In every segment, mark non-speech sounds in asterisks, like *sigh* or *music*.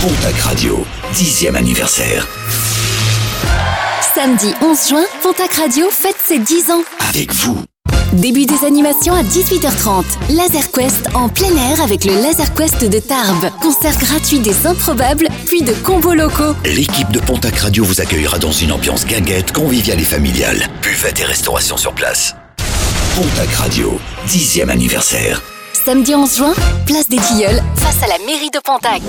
Pontac Radio, 10e anniversaire. Samedi 11 juin, Pontac Radio fête ses 10 ans. Avec vous. Début des animations à 18h30. Laser Quest en plein air avec le Laser Quest de Tarbes. Concert gratuit des improbables, puis de combos locaux. L'équipe de Pontac Radio vous accueillera dans une ambiance guinguette, conviviale et familiale. Buvette et restauration sur place. Pontac Radio, 10e anniversaire. Samedi 11 juin, place des Tilleuls, face à la mairie de Pontac.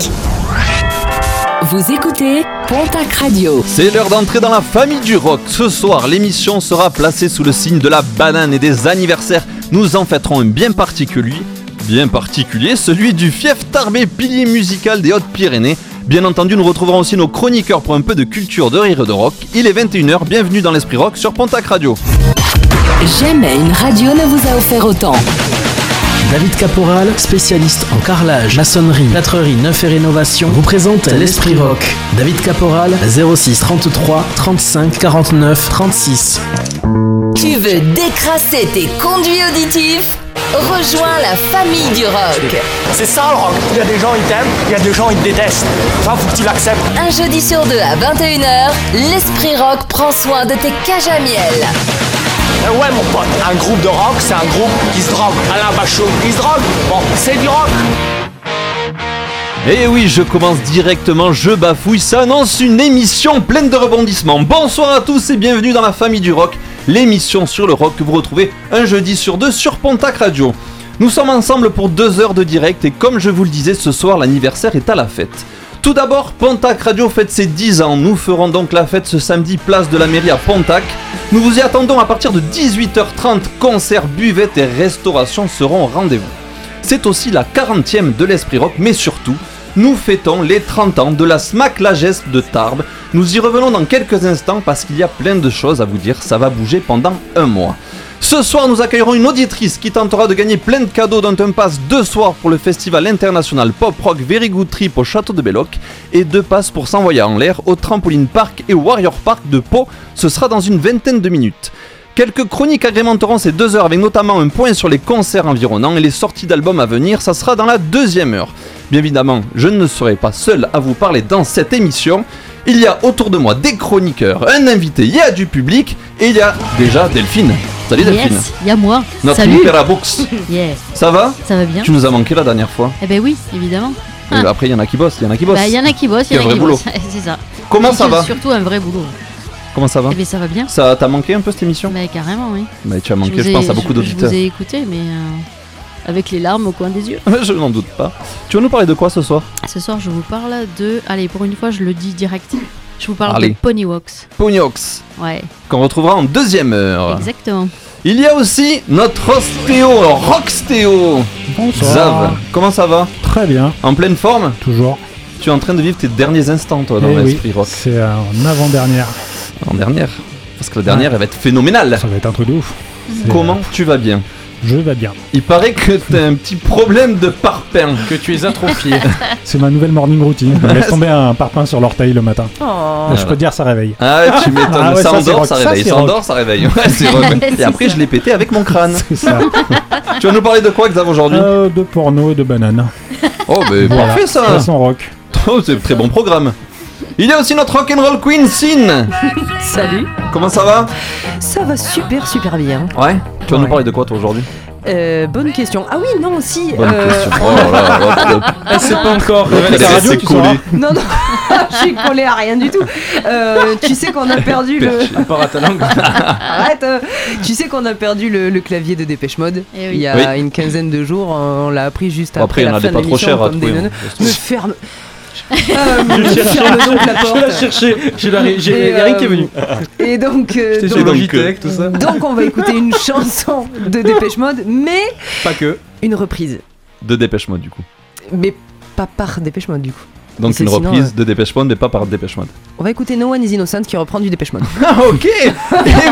Vous écoutez Pontac Radio. C'est l'heure d'entrer dans la famille du rock. Ce soir, l'émission sera placée sous le signe de la banane et des anniversaires. Nous en fêterons un bien particulier, bien particulier, celui du fief Tarbé, pilier musical des Hautes-Pyrénées. Bien entendu, nous retrouverons aussi nos chroniqueurs pour un peu de culture, de rire et de rock. Il est 21h, bienvenue dans l'Esprit Rock sur Pontac Radio. Jamais une radio ne vous a offert autant. David Caporal, spécialiste en carrelage, maçonnerie, plâtrerie, neuf et rénovation, vous présente l'Esprit Rock. David Caporal, 06 33 35 49 36. Tu veux décrasser tes conduits auditifs? Rejoins la famille du rock. C'est ça le rock. Il y a des gens ils t'aiment, il y a des gens ils te détestent. Ça faut que tu l'acceptes. Un jeudi sur deux à 21h, l'Esprit Rock prend soin de tes cages à miel. Eh ouais mon pote, un groupe de rock c'est un groupe qui se drogue. Alain Bachot, il se drogue. Bon, c'est du rock. Et Eh oui, je commence directement, je bafouille, ça annonce une émission pleine de rebondissements. Bonsoir à tous et bienvenue dans la famille du rock, l'émission sur le rock que vous retrouvez un jeudi sur deux sur Pontac Radio. Nous sommes ensemble pour deux heures de direct et comme je vous le disais, ce soir l'anniversaire est à la fête. Tout d'abord, Pontac Radio fête ses 10 ans. Nous ferons donc la fête ce samedi, place de la mairie à Pontac. Nous vous y attendons à partir de 18h30. Concerts, buvettes et restauration seront au rendez-vous. C'est aussi la 40e de l'Esprit Rock, mais surtout, nous fêtons les 30 ans de la Smack la Geste de Tarbes. Nous y revenons dans quelques instants parce qu'il y a plein de choses à vous dire, ça va bouger pendant un mois. Ce soir, nous accueillerons une auditrice qui tentera de gagner plein de cadeaux dont un pass deux soirs pour le festival international Pop Rock Very Good Trip au château de Belloc et deux passes pour s'envoyer en l'air au Trampoline Park et au Warrior Park de Pau. Ce sera dans une vingtaine de minutes. Quelques chroniques agrémenteront ces deux heures avec notamment un point sur les concerts environnants et les sorties d'albums à venir, ça sera dans la deuxième heure. Bien évidemment, je ne serai pas seul à vous parler dans cette émission. Il y a autour de moi des chroniqueurs, un invité, il y a du public et il y a déjà Delphine. Salut Delphine. Yes, il y a moi. Notre Salut. Books. *laughs* Yeah. Ça va Ça va bien Tu nous as manqué la dernière fois. Eh ben oui, évidemment. Et Ah. après, il y en a qui bossent, il y en a qui bossent. Bah, il y en a qui bossent, il y en C'est un a qui vrai bossent. *laughs* C'est ça. Comment ça va Surtout un vrai boulot. Comment ça va Eh ben ça va bien. Ça t'a manqué un peu cette émission Bah, carrément, oui. Bah, tu as manqué, vous je, ai- pense, à beaucoup je- d'auditeurs. Je vous ai écouté, mais euh, avec les larmes au coin des yeux. *laughs* je n'en doute pas. Tu vas nous parler de quoi ce soir? Ce soir, je vous parle de. Allez, pour une fois, je le dis direct. Je vous parle Allez. de Ponywalks. Pognox, Ouais, qu'on retrouvera en deuxième heure. exactement. Il y a aussi notre ostéo, Rockstéo. Bonsoir. Zav, comment ça va Très bien, En pleine forme toujours. Tu es en train de vivre tes derniers instants, toi, dans Eh oui, l'esprit rock. c'est en avant-dernière. En dernière. Parce que la dernière, elle va être phénoménale. Ça va être un truc de ouf. Comment tu vas bien Je vais bien. Il paraît que t'as un petit problème de parpaing. que tu es atrophié. *laughs* C'est ma nouvelle morning routine. Je laisse tomber un parpaing sur l'orteil le matin. Je peux te dire, ça réveille. Ah, tu m'étonnes. *laughs* Ah ouais, ça, endort, ça Ça, réveille. c'est Ça, endort, ça réveille. Ouais, c'est rock. *laughs* Et après, ça. je l'ai pété avec mon crâne. C'est ça. tu vas nous parler de quoi, Xav, aujourd'hui? Euh, de porno et de bananes. Oh, mais Voilà. parfait ça Façon rock. Oh, c'est un très bon programme. Il y a aussi notre rock'n'roll queen, Sin. Salut, Comment ça va? Ça va super super bien. Ouais. Tu vas nous parler de quoi, toi, aujourd'hui? Euh, bonne question. Ah oui, non, si. Bonne euh, question. *laughs* Oh là là, hop, hop. Elle sait pas encore. Elle radio, tu. Non, non, *laughs* je suis collée à rien du tout. Euh, tu sais qu'on a perdu le. À ta langue. *laughs* Arrête euh, Tu sais qu'on a perdu le, le clavier de Dépêche Mode Eh oui. il y a Oui. une quinzaine de jours. On l'a appris juste Bon, après, après, il y en la a fin des de pas trop l'émission, chers à comme des trouver. neuneux. hein. Me ferme. Euh, donc la Je l'ai porte. cherché. J'ai la- a rien qui est euh, venu. Et donc, euh, donc, donc, tout ça. donc on va écouter une *laughs* chanson de Dépêche Mode, mais Pas que. une reprise. De Dépêche Mode, du coup. Mais pas par Dépêche Mode du coup. Donc une sinon, reprise euh, de Dépêche Mode, mais pas par Dépêche Mode. On va écouter No One is Innocent qui reprend du Dépêche Mode. *laughs* Ah, ok Et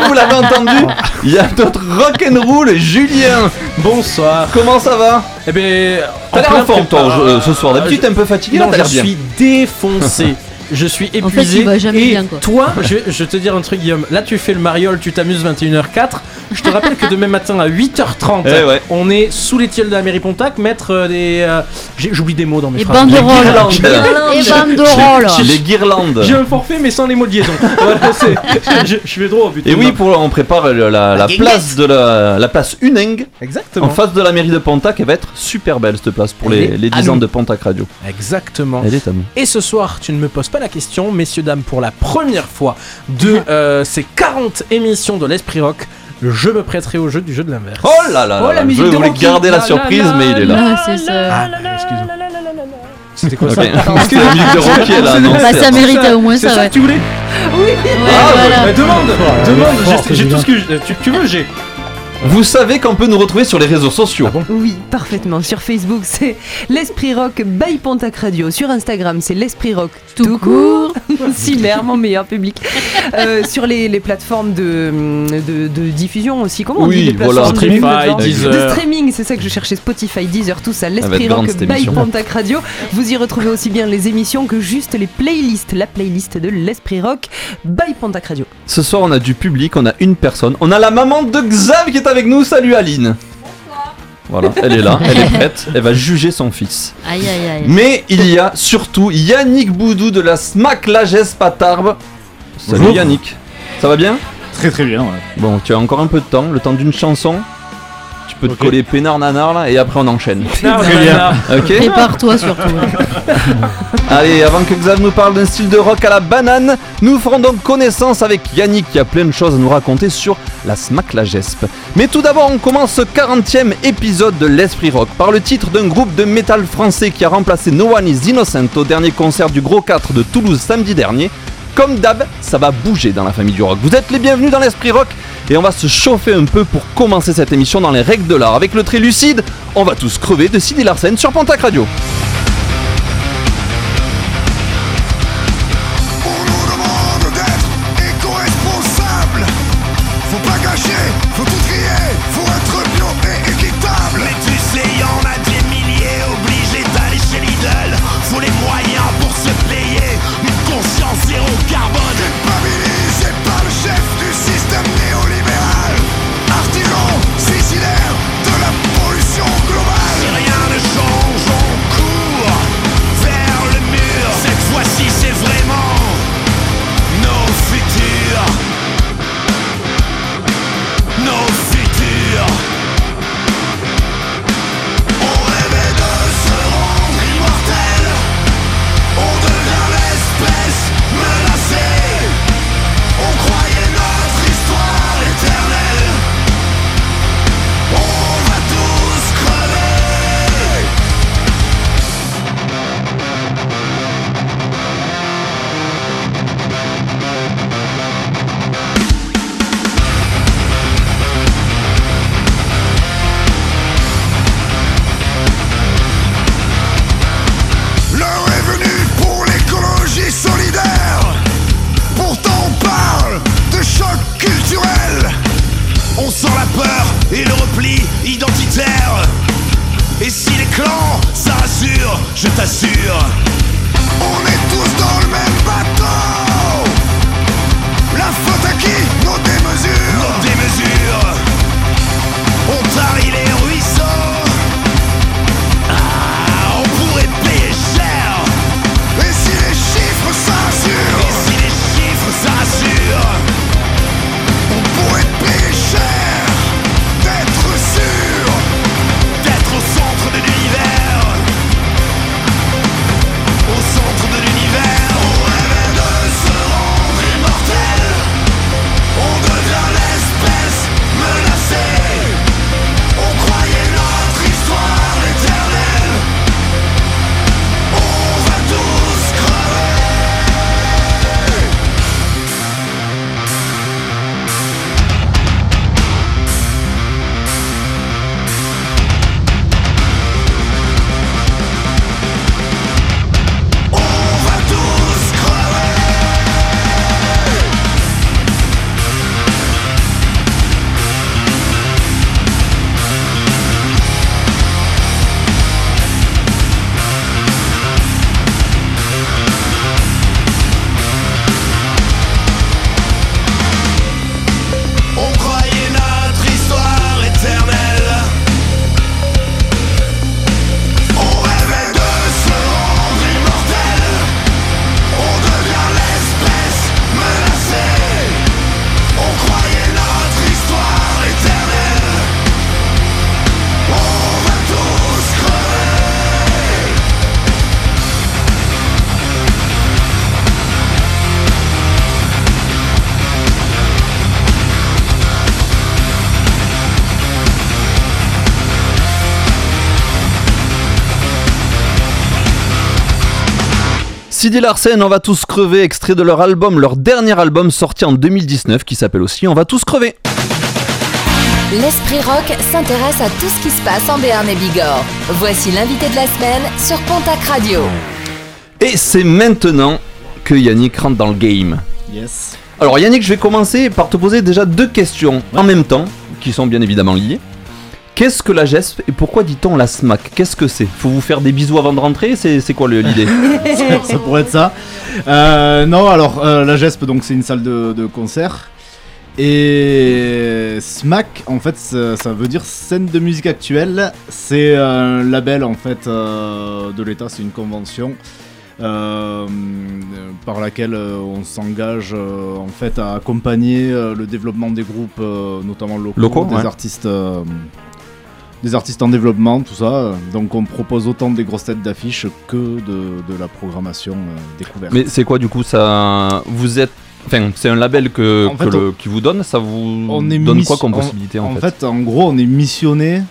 vous l'avez entendu *laughs* Il y a notre rock'n'roll, Julien Bonsoir. Comment ça va? Eh ben. T'as l'air plein en forme, toi, euh, ce soir. D'habitude, je- t'es un peu fatigué, là, Non, je bien. suis défoncé. *laughs* je suis En fait, épuisé. va jamais et bien, quoi. toi, *laughs* je, vais- je vais te dire un truc, Guillaume. Là, tu fais le mariole, tu t'amuses 21h04. Je te rappelle que demain matin à 8h30, Eh ouais. on est sous les tilleuls de la mairie Pontac, mettre euh, des. euh, J'oublie des mots dans mes Et phrases. banderoles. Et banderoles. Les guirlandes. J'ai un forfait, mais sans les mots de liaison. Voilà, je, je vais droit au but. Et oui, pour, on prépare la, la place de la, la place Uneng Exactement. en face de la mairie de Pontac. Elle va être super belle cette place pour les, les à 10 ans de Pontac Radio. Exactement. Elle est à nous. Et ce soir, tu ne me poses pas la question, messieurs, dames, pour la première fois de *laughs* euh, ces 40 émissions de l'Esprit Rock, je me prêterai au jeu du jeu de l'inverse. Oh là là Oh, là, la je voulais garder la La, surprise, la, mais il est là. Ah, c'est ça. Ah, excuse-moi. C'était quoi Ok. ça *laughs* C'était la musique de Rocky. Bah, ça méritait au moins C'est ça, que tu voulais Oui. Ouais, Ah, voilà. bah, demande Ouais, Demande J'ai- tout ce que tu veux, j'ai. Vous savez qu'on peut nous retrouver sur les réseaux sociaux. Ah bon Oui, parfaitement. Sur Facebook, c'est l'Esprit Rock by Pontac Radio. Sur Instagram, c'est l'Esprit Rock tout, Tout court. *laughs* Simer, mon meilleur public. *laughs* Euh, sur les, les plateformes de, de, de diffusion aussi. Comment on Oui, dit les voilà. de- Spotify, Deezer. De streaming, c'est ça que je cherchais. Spotify, Deezer, tout ça. L'Esprit Rock by. Pontac Radio. Vous y retrouvez aussi bien les émissions que juste les playlists. La playlist de l'Esprit Rock by Pontac Radio. Ce soir, on a du public, on a une personne. On a la maman de Xav qui est avec nous. Salut Aline. Voilà, elle est là, elle est *laughs* prête, elle va juger son fils. Aïe, aïe, aïe. Mais il y a surtout Yannick Boudou de la SMAC Lagesse Patarbe. Salut Bonjour. Yannick. Ça va bien? Très très bien, ouais. Bon, tu as encore un peu de temps, le temps d'une chanson. Tu peux te coller peinard nanar là et après on enchaîne. *laughs* Très bien. Ok Prépare-toi surtout. hein. *laughs* Allez, avant que Xav nous parle d'un style de rock à la banane, nous ferons donc connaissance avec Yannick qui a plein de choses à nous raconter sur la SMAC La Gespe. Mais tout d'abord, on commence ce 40e épisode de l'Esprit Rock par le titre d'un groupe de métal français qui a remplacé No One is Innocent au dernier concert du Gros 4 de Toulouse samedi dernier. Comme d'hab, ça va bouger dans la famille du rock. Vous êtes les bienvenus dans l'Esprit Rock et on va se chauffer un peu pour commencer cette émission dans les règles de l'art. Avec le trait lucide, on va tous crever de Sidi Larsen sur Pontac Radio. Sidi Larsen, On va tous crever, extrait de leur album, leur dernier album sorti en 2019 qui s'appelle aussi On va tous crever. L'Esprit Rock s'intéresse à tout ce qui se passe en Béarn et Bigorre. Voici l'invité de la semaine sur Pontac Radio. Et c'est maintenant que Yannick rentre dans le game. Yes. Alors Yannick, je vais commencer par te poser déjà deux questions en même temps, qui sont bien évidemment liées. Qu'est-ce que la GESP et pourquoi dit-on la SMAC Qu'est-ce que c'est? Faut vous faire des bisous avant de rentrer C'est quoi l'idée? *laughs* Ça, ça pourrait être ça. Euh, non, alors euh, la GESP, donc c'est une salle de, de concert. Et SMAC, en fait, ça, ça veut dire scène de musique actuelle. C'est un label en fait euh, de l'État, c'est une convention. euh, par laquelle euh, on s'engage euh, en fait à accompagner euh, le développement des groupes, euh, notamment locaux, Locaux, des ouais. artistes, euh, des artistes en développement, tout ça. Donc on propose autant des grosses têtes d'affiches que de, de la programmation euh, découverte. Mais c'est quoi du coup ça Vous êtes. Enfin, c'est un label que, En que fait, le- on- qui vous donne, ça vous on est donne quoi comme possibilité en, en fait, fait, en gros, on est missionné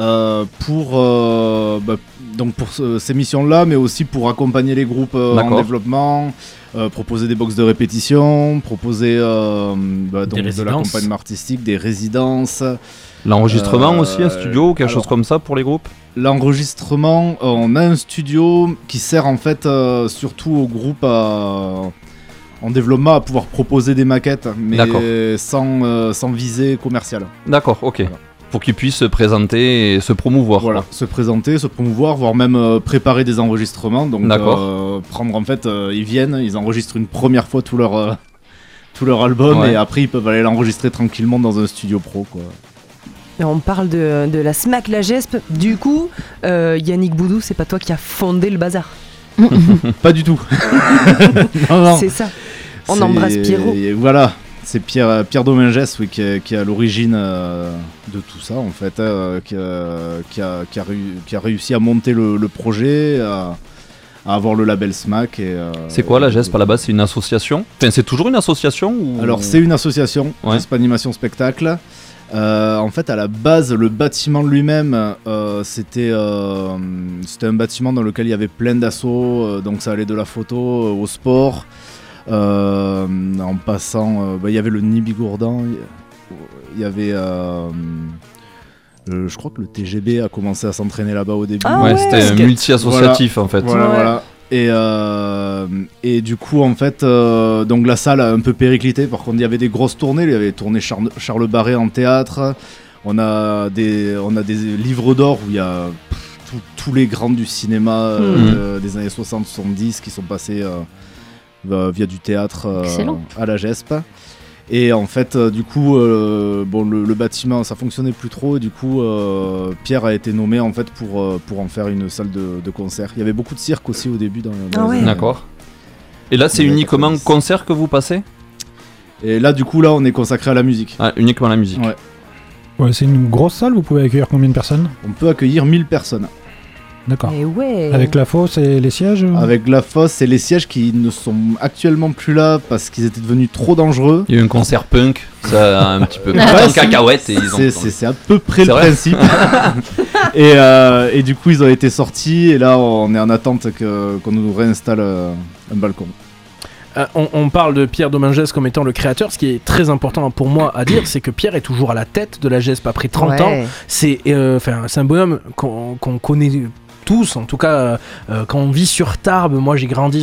euh, pour euh, bah, donc pour ce- ces missions-là, mais aussi pour accompagner les groupes euh, en développement, euh, proposer des box de répétition, proposer euh, bah, donc de l'accompagnement artistique, des résidences. L'enregistrement Euh, aussi, un studio, quelque chose comme ça pour les groupes L'enregistrement, euh, on a un studio qui sert en fait euh, surtout aux groupes à- en développement à pouvoir proposer des maquettes, mais sans, euh, sans visée commerciale. D'accord, ok. Pour qu'ils puissent se présenter et se promouvoir. Voilà, quoi. se présenter, se promouvoir, voire même euh, préparer des enregistrements. Donc, euh, prendre en fait, euh, ils viennent, ils enregistrent une première fois tout leur, euh, *laughs* tout leur album Ouais. et après ils peuvent aller l'enregistrer tranquillement dans un studio pro. Quoi. Et On parle de, de la SMAC, la GESP. Du coup, euh, Yannick Boudou, c'est pas toi qui as fondé le bazar. *laughs* Pas du tout. *laughs* non, non. C'est ça. On C'est- embrasse Pierrot. Voilà, c'est Pierre, Pierre Domingès oui, qui, est, qui est à l'origine euh, de tout ça en fait, euh, qui, a, qui a- qui a réu- qui a réussi à monter le, le projet, à, à avoir le label SMAC. et, euh, C'est quoi la GESP à la base? C'est une association? Enfin, c'est toujours une association ou... Alors c'est une association, Ouais. GESP Animation Spectacle. Euh, en fait, à la base, le bâtiment lui-même, euh, c'était euh, c'était un bâtiment dans lequel il y avait plein d'assauts, euh, donc ça allait de la photo euh, au sport, euh, en passant, euh, bah, il y avait le Nibigourdan, il y avait, euh, euh, je crois que le TGB a commencé à s'entraîner là-bas au début. Ah Ouais, ouais. c'était un multi-associatif, en fait. Voilà, Ouais. voilà. Et, euh, et du coup, en fait, euh, donc la salle a un peu périclité. Par contre, il y avait des grosses tournées. Il y avait tourné Charles, Charles Barré en théâtre. On a des, on a des livres d'or où il y a pff, tous- tous les grands du cinéma euh, des années 60-70 qui sont passés via du théâtre à la GESP. Et en fait, euh, du coup, euh, bon, le, le bâtiment, ça fonctionnait plus trop. Et du coup, euh, Pierre a été nommé en fait pour, euh, pour en faire une salle de, de concert. Il y avait beaucoup de cirque aussi au début. Dans, dans les années- D'accord. Et là, c'est Ouais, uniquement concert que vous passez? Et là, du coup, là, on est consacré à la musique. Ah, uniquement la musique. Ouais. Ouais, c'est une grosse salle, vous pouvez accueillir combien de personnes? On peut accueillir 1000 personnes. D'accord. Et ouais. Avec la fosse et les sièges ou- Avec la fosse et les sièges qui ne sont actuellement plus là parce qu'ils étaient devenus trop dangereux. Il y a eu un concert punk, ça a un petit peu *laughs* Ouais, parti en c'est- cacahuète et ils ont. c'est- à peu près C'est le vrai principe. *laughs* et, euh, et du coup, ils ont été sortis et là, on est en attente que- qu'on nous réinstalle euh, un balcon. Euh, on, on parle de Pierre Domingès comme étant le créateur. Ce qui est très important pour moi à dire, c'est que Pierre est toujours à la tête de la GESP après 30 Ouais. ans. C'est euh, enfin, c'est un bonhomme qu'on qu'on connaît tous, en tout cas euh, euh, quand on vit sur Tarbes, moi j'ai grandi,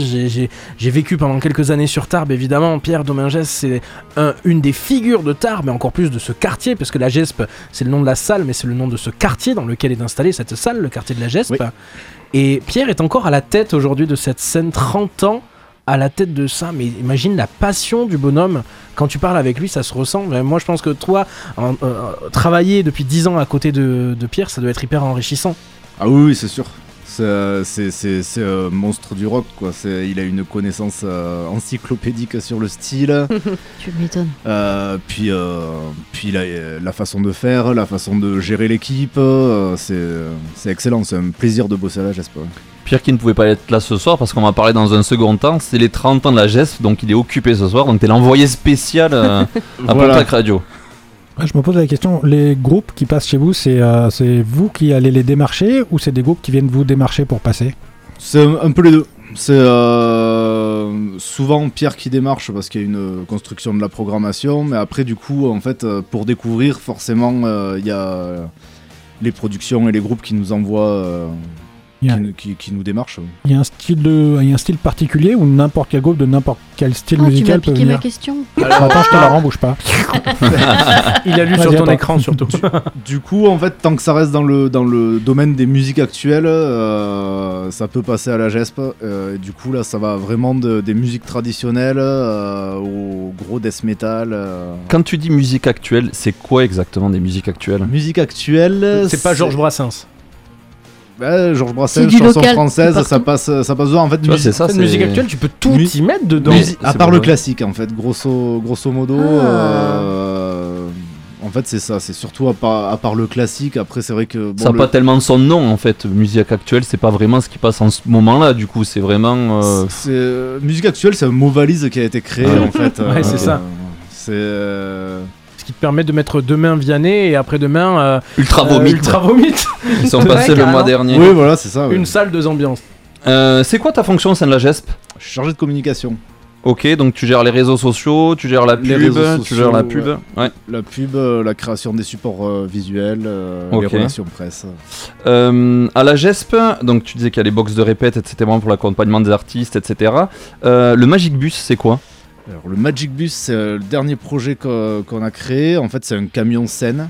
j'ai- vécu pendant quelques années sur Tarbes, évidemment, Pierre Domingès c'est un- une des figures de Tarbes, mais encore plus de ce quartier, parce que la GESP c'est le nom de la salle, mais c'est le nom de ce quartier dans lequel est installée cette salle, le quartier de la GESP. Et Pierre est encore à la tête aujourd'hui de cette scène 30 ans à la tête de ça, mais imagine la passion du bonhomme. Quand tu parles avec lui, ça se ressent. Mais moi, je pense que toi, en- euh, travailler depuis 10 ans à côté de, de Pierre, ça doit être hyper enrichissant. Ah oui, oui, c'est sûr. C'est, euh, C'est un monstre du rock, quoi. C'est- Il a une connaissance euh, encyclopédique sur le style. *laughs* Tu m'étonnes. Euh, puis euh, puis la, la façon de faire, la façon de gérer l'équipe, euh, c'est c'est excellent. C'est un plaisir de bosser à la j'espère. Pierre qui ne pouvait pas être là ce soir parce qu'on va parler dans un second temps, c'est les 30 ans de la GESP, donc il est occupé ce soir, donc t'es l'envoyé spécial euh, à Voilà. Pontac Radio. Je me pose la question, les groupes qui passent chez vous, c'est euh, c'est vous qui allez les démarcher ou c'est des groupes qui viennent vous démarcher pour passer? C'est un, peu les deux. C'est euh, souvent Pierre qui démarche parce qu'il y a une construction de la programmation, mais après du coup, en fait, euh, pour découvrir, forcément, il y a les productions et les groupes qui nous envoient, a- qui, nous- qui- qui nous démarchent. oui. Il y a un style de, il y a un style particulier ou n'importe quel groupe de n'importe quel style Ah, tu m'as musical peut piqué ma venir. question. Attends, je te la rends, bouge pas. *laughs* Il a lu sur ton attends. écran surtout. *laughs* Du coup, en fait, tant que ça reste dans le, dans le domaine des musiques actuelles, euh, ça peut passer à la GESP. Euh, du coup, là, ça va vraiment de- des musiques traditionnelles euh, au gros death metal. euh. Quand tu dis musique actuelle, c'est quoi exactement des musiques actuelles? Musique actuelle. C'est pas Georges Brassens. Ouais, Georges Brassens, chanson local, française, ça passe, ça passe en fait. Tu vois, ça, musique actuelle, tu peux tout Mu- y mettre dedans. Musi- à part le vrai. classique, en fait, grosso, grosso modo. Ah. euh, en fait, c'est ça, c'est surtout à part, à part le classique. Après, c'est vrai que. bon, ça n'a le- pas tellement son nom en fait. Musique actuelle, c'est pas vraiment ce qui passe en ce moment-là. Du coup, c'est vraiment. euh, C'est euh, musique actuelle, c'est un mot valise qui a été créé en fait. *laughs* Ouais, c'est ça. C'est euh, Ce qui te permet de mettre demain Vianney et après-demain euh, Ultra euh, Vomit. Ultra Vomit. Ils sont Ouais, *laughs* passés le mois dernier. Oui, voilà, c'est ça. ouais. Une salle, deux ambiances. Euh, c'est quoi ta fonction au sein de la GESP? Je suis chargé de communication. Ok, donc tu gères les réseaux sociaux, tu gères la pub, tu gères la pub. ouais. Ouais. La pub, euh, la création des supports euh, visuels, euh, Ok. les relations presse. Euh, à la GESP, donc tu disais qu'il y a les box de répète, etc. pour l'accompagnement des artistes, etc. Euh, le Magic Bus, c'est quoi? Alors, le Magic Bus, c'est euh, le dernier projet qu'on a créé. En fait, c'est un camion scène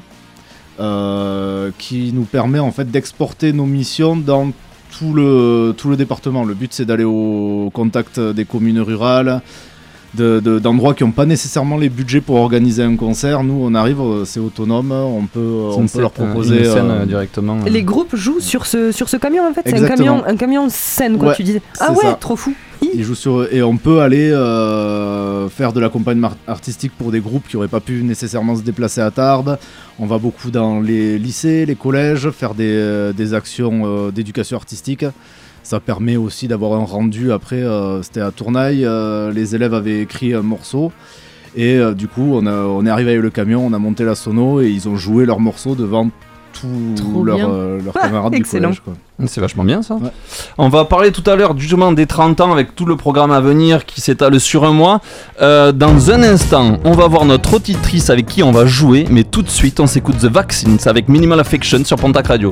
euh, qui nous permet en fait d'exporter nos missions dans tout le, tout le département. Le but, c'est d'aller au contact des communes rurales, de- de- d'endroits qui n'ont pas nécessairement les budgets pour organiser un concert. Nous, on arrive, euh, c'est autonome, on peut, C'est on peut leur scène- proposer. une scène euh, euh, directement. euh. Les groupes jouent sur ce, sur ce camion en fait, c'est un camion, un camion scène quoi Ouais, tu disais. Ah ouais, ça. trop fou. Ils jouent sur et on peut aller euh, faire de l'accompagnement art- artistique pour des groupes qui n'auraient pas pu nécessairement se déplacer à Tarbes. On va beaucoup dans les lycées, les collèges, faire des, euh, des actions euh, d'éducation artistique. Ça permet aussi d'avoir un rendu. Après, euh, c'était à Tournaille, euh, les élèves avaient écrit un morceau. Et euh, du coup, on, a- on est arrivé avec le camion, on a monté la sono et ils ont joué leur morceau devant tous leurs Ah, camarades du excellent. collège. quoi. C'est vachement bien ça. Ouais. On va parler tout à l'heure justement des 30 ans avec tout le programme à venir qui s'étale sur un mois. Euh, dans un instant, on va voir notre auditrice avec qui on va jouer, mais tout de suite on s'écoute The Vaccines avec Minimal Affection sur Pontac Radio.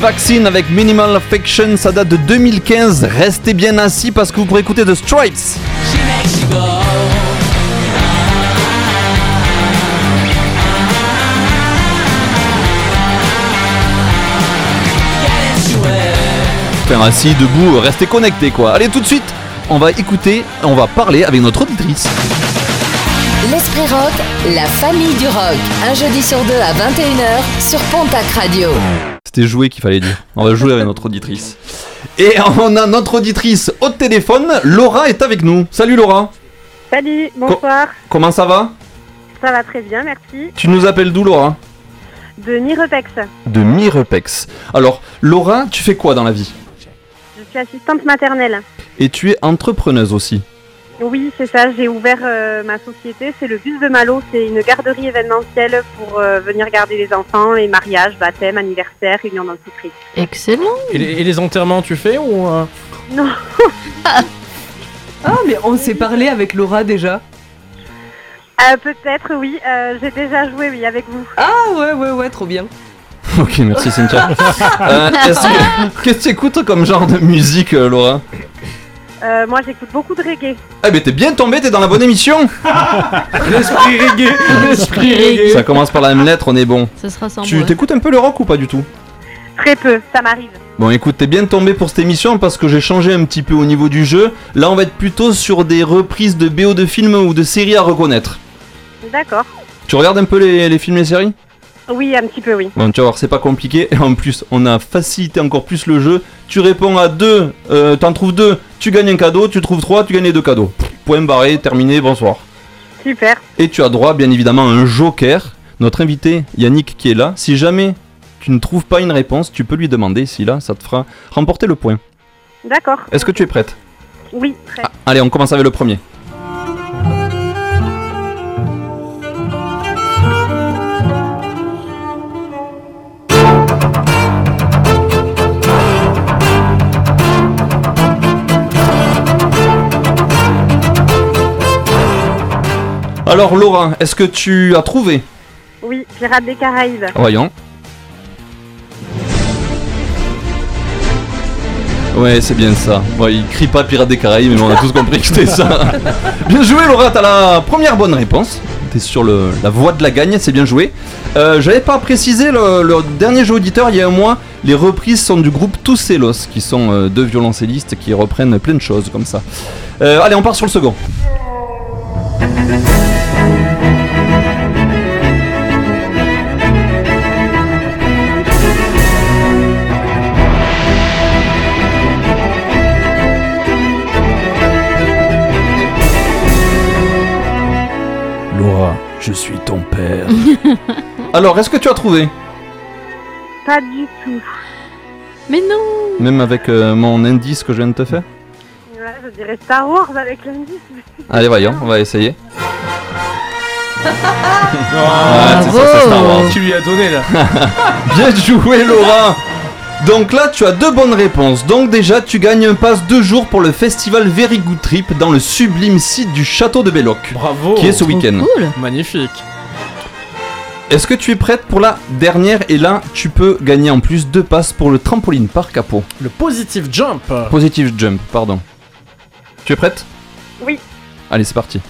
Vaccine avec Minimal Affection, ça date de 2015. Restez bien assis parce que vous pourrez écouter The Stripes. Enfin, assis, debout, restez connectés quoi. Allez, tout de suite, on va écouter, on va parler avec notre auditrice. L'Esprit Rock, la famille du rock. Un jeudi sur deux à 21h sur Pontac Radio. C'était jouer qu'il fallait dire. On va jouer avec notre auditrice. Et on a notre auditrice au téléphone. Laura est avec nous. Salut Laura. Salut, bonsoir. Comment ça va? Ça va très bien, merci. Tu nous appelles d'où Laura? De Mirepex. De Mirepex. Alors, Laura, tu fais quoi dans la vie? Je suis assistante maternelle. Et tu es entrepreneuse aussi. Oui, c'est ça, j'ai ouvert euh, ma société, c'est le Bus de Malo, c'est une garderie événementielle pour euh, venir garder les enfants, les mariages, baptêmes, anniversaires, réunions d'entreprise. Excellent. Et les, et les enterrements, tu fais ou euh, Non, *laughs* Ah, mais on s'est parlé avec Laura déjà. Euh, peut-être oui, euh, j'ai déjà joué oui avec vous. Ah ouais, ouais, ouais, trop bien. *laughs* Ok, merci Cynthia. *laughs* Euh, est-ce que- Qu'est-ce que tu écoutes comme genre de musique, euh, Laura? Euh, moi j'écoute beaucoup de reggae. Eh ben t'es bien tombé, t'es dans la bonne émission *laughs* L'esprit reggae L'esprit reggae Ça commence par la même lettre, on est bon. Ça sera sans Tu moi. t'écoutes un peu le rock ou pas du tout? Très peu, ça m'arrive. Bon écoute, t'es bien tombé pour cette émission parce que j'ai changé un petit peu au niveau du jeu. Là on va être plutôt sur des reprises de BO de films ou de séries à reconnaître. D'accord. Tu regardes un peu les, les films et les séries? Oui, un petit peu oui. Bon tu vas voir, c'est pas compliqué. Et en plus, on a facilité encore plus le jeu. Tu réponds à deux, euh, t'en trouves deux, tu gagnes un cadeau. Tu trouves trois, tu gagnes les deux cadeaux. Point barré, terminé, bonsoir. Super. Et tu as droit bien évidemment à un joker. Notre invité Yannick qui est là. Si jamais tu ne trouves pas une réponse, tu peux lui demander si là ça te fera remporter le point. D'accord. Est-ce que tu es prête? Oui, très. Allez, on commence avec le premier. Alors Laura, est-ce que tu as trouvé? Oui, Pirates des Caraïbes. Voyons. Ouais, c'est bien ça. Ouais, il crie pas Pirates des Caraïbes, mais on a tous compris que c'était ça. *laughs* bien joué, Laura, t'as la première bonne réponse. T'es sur le, la voie de la gagne, c'est bien joué. Euh, J'avais pas précisé le, le dernier jeu auditeur il y a un mois. Les reprises sont du groupe Tousselos, qui sont euh, deux violoncellistes qui reprennent plein de choses comme ça. Euh, allez, on part sur le second. Laura, je suis ton père. *laughs* Alors, est-ce que tu as trouvé? Pas du tout. Mais non Même avec euh, mon indice que je viens de te faire? Ouais, je dirais Star Wars avec l'indice. Allez, voyons, on va essayer. Ah, *laughs* Ouais, c'est ça, c'est Star Wars. Tu lui as donné là. *laughs* Bien joué, Laura Donc là, tu as deux bonnes réponses. Donc déjà, tu gagnes un pass deux jours pour le festival Very Good Trip dans le sublime site du château de Belloc. Bravo Qui est ce week-end. Magnifique. Est-ce que tu es prête pour la dernière? Et là, tu peux gagner en plus deux passes pour le trampoline parc à Pau. Le positive jump. Positive jump, pardon. Tu es prête Oui. Allez, c'est parti.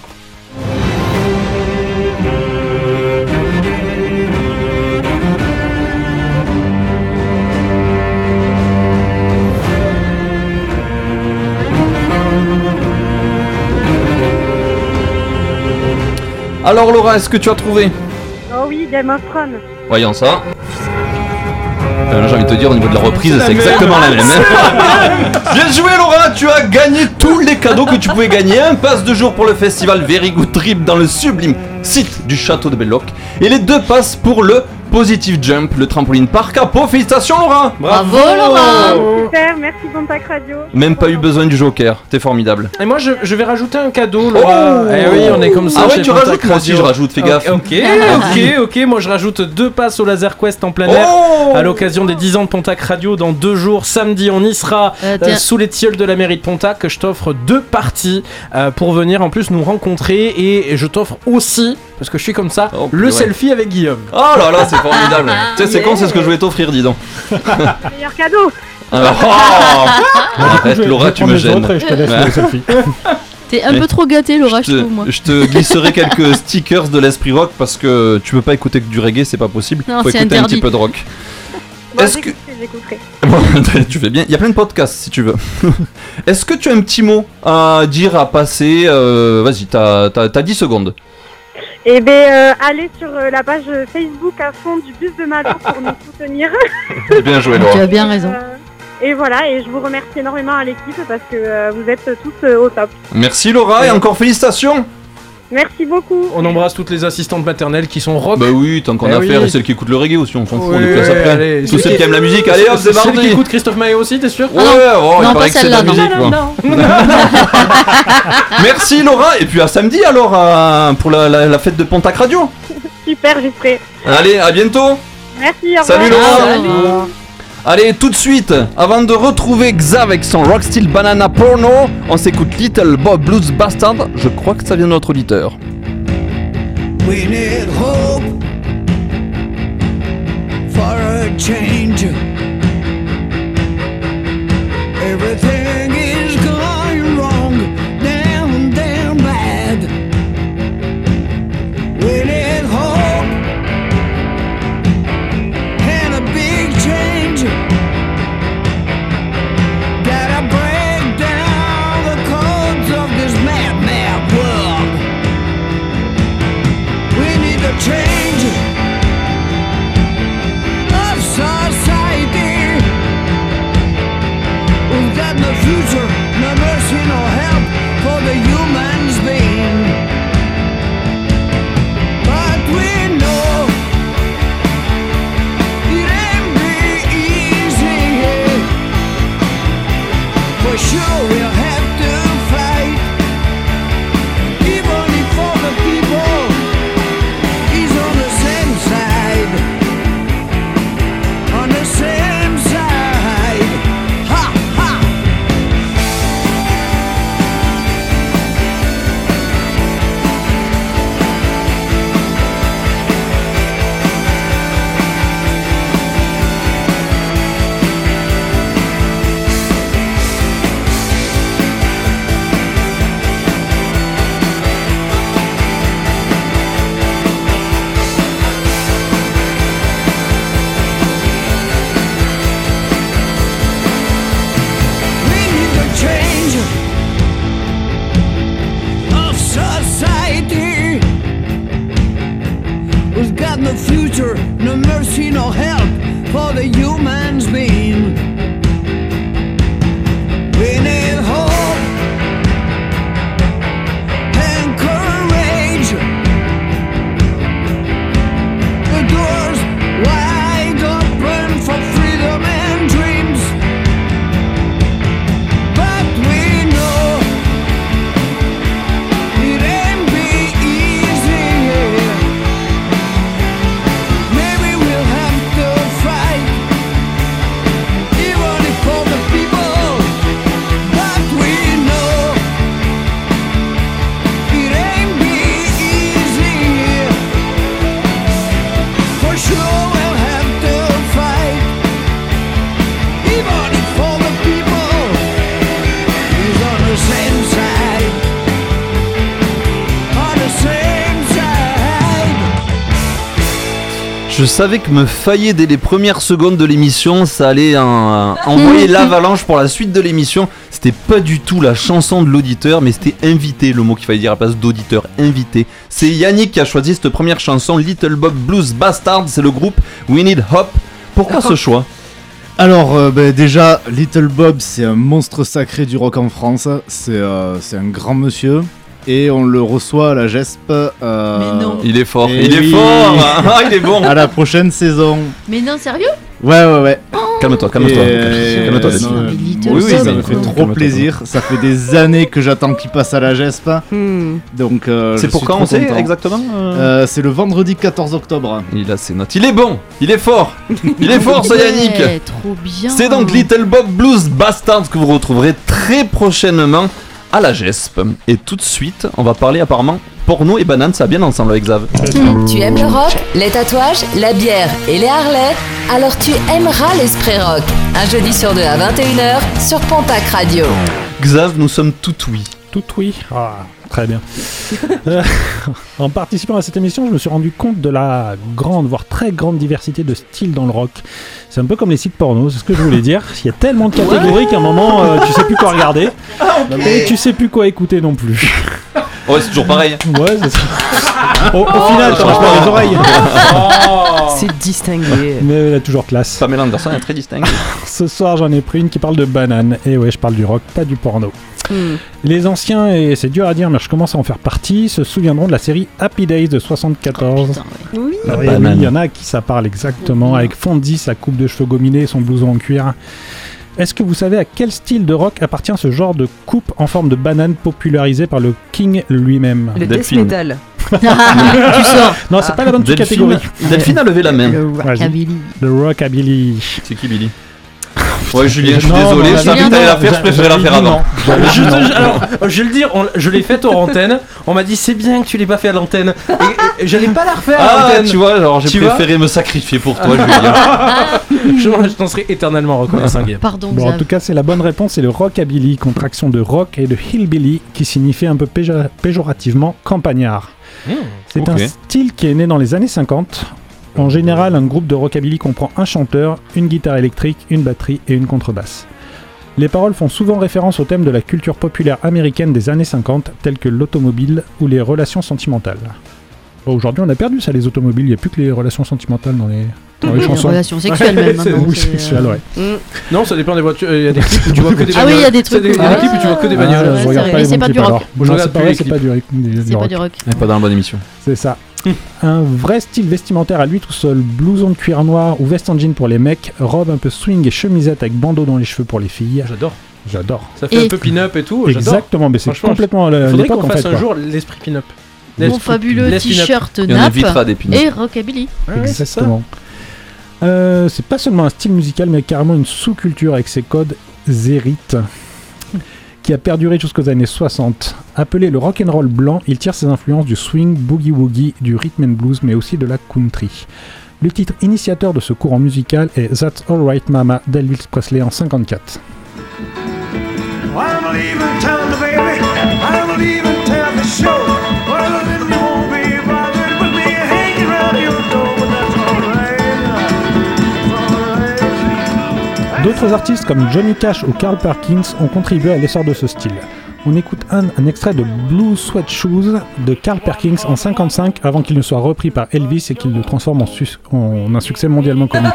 Alors Laura, est-ce que tu as trouvé? Oh oui, Game of Thrones. Voyons ça. Euh, J'ai envie de te dire au niveau de la reprise, c'est exactement la même. hein. *laughs* Bien joué Laura, tu as gagné tous les cadeaux que tu pouvais gagner. Un passe de jour pour le festival Very Good Trip dans le sublime site du château de Belloc. Et les deux passes pour le Positive Jump, le trampoline parc à Pau. Félicitations Laura Bravo, Laura Super, merci Pontac Radio. Même pas eu besoin du joker, t'es formidable. Et moi je, je vais rajouter un cadeau Laura. Oh eh oui, on est comme ça. Ah ouais, chez tu Pontac rajoutes Moi aussi Radio. je rajoute, fais gaffe. Ok, *laughs* ok, ok, moi je rajoute deux passes au Laser Quest en plein air Oh à l'occasion des 10 ans de Pontac Radio dans deux jours. Samedi, on y sera Euh, euh, sous les tilleuls de la mairie de Pontac. Je t'offre deux parties euh, pour venir en plus nous rencontrer et je t'offre aussi parce que je suis comme ça, Oh, le ouais. selfie avec Guillaume. Oh là là, c'est formidable. tu sais, c'est con, c'est ce que je voulais t'offrir, dis donc. *laughs* Meilleur cadeau. Alors, oh *laughs* Arrête, je vais- Laura, vais tu me gênes. je te laisse le selfie. *laughs* T'es un Mais peu trop gâté, Laura, je trouve, moi. je te glisserai quelques stickers de l'esprit rock parce que tu peux pas écouter que du reggae, c'est pas possible. Non, Faut c'est écouter un interdit. petit peu de rock. Bon, Est-ce que-. Bon, tu fais bien. Il y a plein de podcasts si tu veux. Est-ce que tu as un petit mot à dire, à passer? Euh, Vas-y, t'as t'as- t'as 10 secondes. Et ben euh, allez sur euh, la page Facebook à fond du bus de Malo pour nous *laughs* soutenir. Bien joué, Laura. Tu as bien raison. Euh, et voilà, et je vous remercie énormément à l'équipe parce que euh, vous êtes tous euh, au top. Merci Laura et encore félicitations. Merci beaucoup. On embrasse toutes les assistantes maternelles qui sont rock. Bah oui, tant qu'on Eh a oui. affaire et celles qui écoutent le reggae aussi, on s'en fout, on est place après. allez, Tous ceux qui- qui aiment la musique, allez hop, c'est Celle qui parti. écoute Christophe Maé aussi, t'es sûr Ouais, oh, il Non, paraît pas que c'est de la celle-là, non. musique. Non, non, *laughs* Merci Laura, et puis à samedi alors à- pour la, la- la fête de Pontac Radio. Super, j'y serai. Allez, à bientôt. Merci, au Salut revoir. Laura. Allez, tout de suite, avant de retrouver Xa avec son Rocksteel Banana Porno, on s'écoute Little Bob Blues Bastard. Je crois que ça vient de notre auditeur. We need hope for a change. Je savais que me faillir dès les premières secondes de l'émission, ça allait en- envoyer *laughs* l'avalanche pour la suite de l'émission. C'était pas du tout la chanson de l'auditeur, mais c'était invité, le mot qu'il fallait dire à la place d'auditeur, invité. C'est Yannick qui a choisi cette première chanson, Little Bob Blues Bastard, c'est le groupe We Need Hop. Pourquoi ce choix? Alors, euh, ben, déjà, Little Bob, c'est un monstre sacré du rock en France. C'est euh, c'est un grand monsieur. Et on le reçoit à la GESP. euh, Il est fort, et il est oui. fort *laughs* Ah, il est bon À la prochaine saison. Mais non, sérieux? Ouais, ouais, ouais. Calme-toi, calme-toi. Et- Calme-toi, non, euh, Little oui, oui, Bob, ça me fait quoi. trop Calme-toi, plaisir. Ça fait des années que j'attends qu'il passe à la GESP. Donc, euh, C'est je pour suis quand trop on sait exactement euh Euh, C'est le vendredi 14 octobre. Il a ses notes. Il est bon, il est fort, il est fort *laughs* Ouais, Yannick. trop bien. C'est donc Little Bob Blues Bastard que vous retrouverez très prochainement à la GESP. Et tout de suite, on va parler apparemment porno et banane, ça va bien ensemble avec Xav. Tu aimes le rock, les tatouages, la bière et les Harley Alors tu aimeras l'Esprit Rock. Un jeudi sur deux à 21h sur Pontac Radio. Xav, nous sommes tout oui. Tout oui. Ah, très bien. Euh, *laughs* en participant à cette émission, je me suis rendu compte de la grande, voire très grande diversité de styles dans le rock. C'est un peu comme les sites porno, c'est ce que je voulais dire. Il y a tellement de catégories qu'à un moment, euh, tu sais plus quoi regarder. Et tu sais plus quoi écouter non plus. *laughs* Ouais, c'est toujours pareil. Ouais, c'est ça. Au, au final, t'en pas les oreilles. C'est distingué. Mais elle a toujours classe. Pamela Anderson est très distincte. *laughs* Ce soir, j'en ai pris une qui parle de banane. Et ouais, je parle du rock, pas du porno. Hmm. Les anciens, et c'est dur à dire, mais je commence à en faire partie, se souviendront de la série Happy Days de 74. Oui. Ah oui, oui, il y en a qui ça parle exactement, avec Fondy, sa coupe de cheveux gominée et son blouson en cuir. Est-ce que vous savez à quel style de rock appartient ce genre de coupe en forme de banane popularisé par le King lui-même Le death metal. *laughs* tu sors. Non, c'est pas la bonne Delphine- catégorie. Delphine a levé la main. Le rockabilly. Le rockabilly. C'est qui Billy? Ouais, Julien, je suis Non, désolé, je que t'allais la faire, je préférais la faire avant. *laughs* Je, te- alors, je vais le dire, on- je l'ai faite hors antenne. On m'a dit c'est bien que tu l'aies pas fait à l'antenne. Et, et j'allais pas la refaire à Ah, l'antenne. tu vois, alors j'ai Tu vois préféré me sacrifier pour toi, Julien. *laughs* je, je t'en serai éternellement reconnaissant, Guillaume. Pardon, Bon, en Xav. tout cas, c'est la bonne réponse, c'est le rockabilly, contraction de rock et de hillbilly, qui signifie un peu péjo- péjorativement campagnard. C'est un ok. style qui est né dans les années 50. En général, un groupe de rockabilly comprend un chanteur, une guitare électrique, une batterie et une contrebasse. Les paroles font souvent référence au thème de la culture populaire américaine des années 50, telles que l'automobile ou les relations sentimentales. Bon, Aujourd'hui, on a perdu ça, les automobiles, il n'y a plus que les relations sentimentales dans les, dans les Les chansons. relations sexuelles même. *laughs* C'est- maintenant, Oui, c'est, euh, ouais. Mm. Non, ça dépend des voitures. Il y a des clips où tu vois que *laughs* des Ah oui, il y a des. C'est trucs. Il y a des clips où tu vois que des Ah, bagnoles. je c'est regarde pas les c'est bons pas clips, du rock. alors. Je Non, regarde c'est pas plus vrai, les c'est pas du, C'est pas rock. du rock. Elle est pas dans la bonne émission. C'est ça. *laughs* un vrai style vestimentaire à lui tout seul, blouson de cuir noir ou veste en jean pour les mecs, robe un peu swing et chemisette avec bandeau dans les cheveux pour les filles. J'adore. J'adore. Ça fait un peu pin-up et tout. Exactement, mais c'est Franchement, complètement à Il faudrait l'époque qu'on en fasse fait. un jour l'esprit pin-up. Mon fabuleux t-shirt Il y en nap invitera des pin-up. et rockabilly. Exactement. Euh, c'est pas seulement un style musical, mais carrément une sous-culture avec ses codes zérites qui a perduré jusqu'aux années 60. Appelé le rock and roll blanc, il tire ses influences du swing, boogie woogie, du rhythm and blues, mais aussi de la country. Le titre initiateur de ce courant musical est That's Alright Mama d'Elvis Presley en 54. I'm D'autres artistes comme Johnny Cash ou Carl Perkins ont contribué à l'essor de ce style. On écoute un, un extrait de Blue Sweat Shoes de Carl Perkins en 55 avant qu'il ne soit repris par Elvis et qu'il le transforme en, un succès mondialement connu.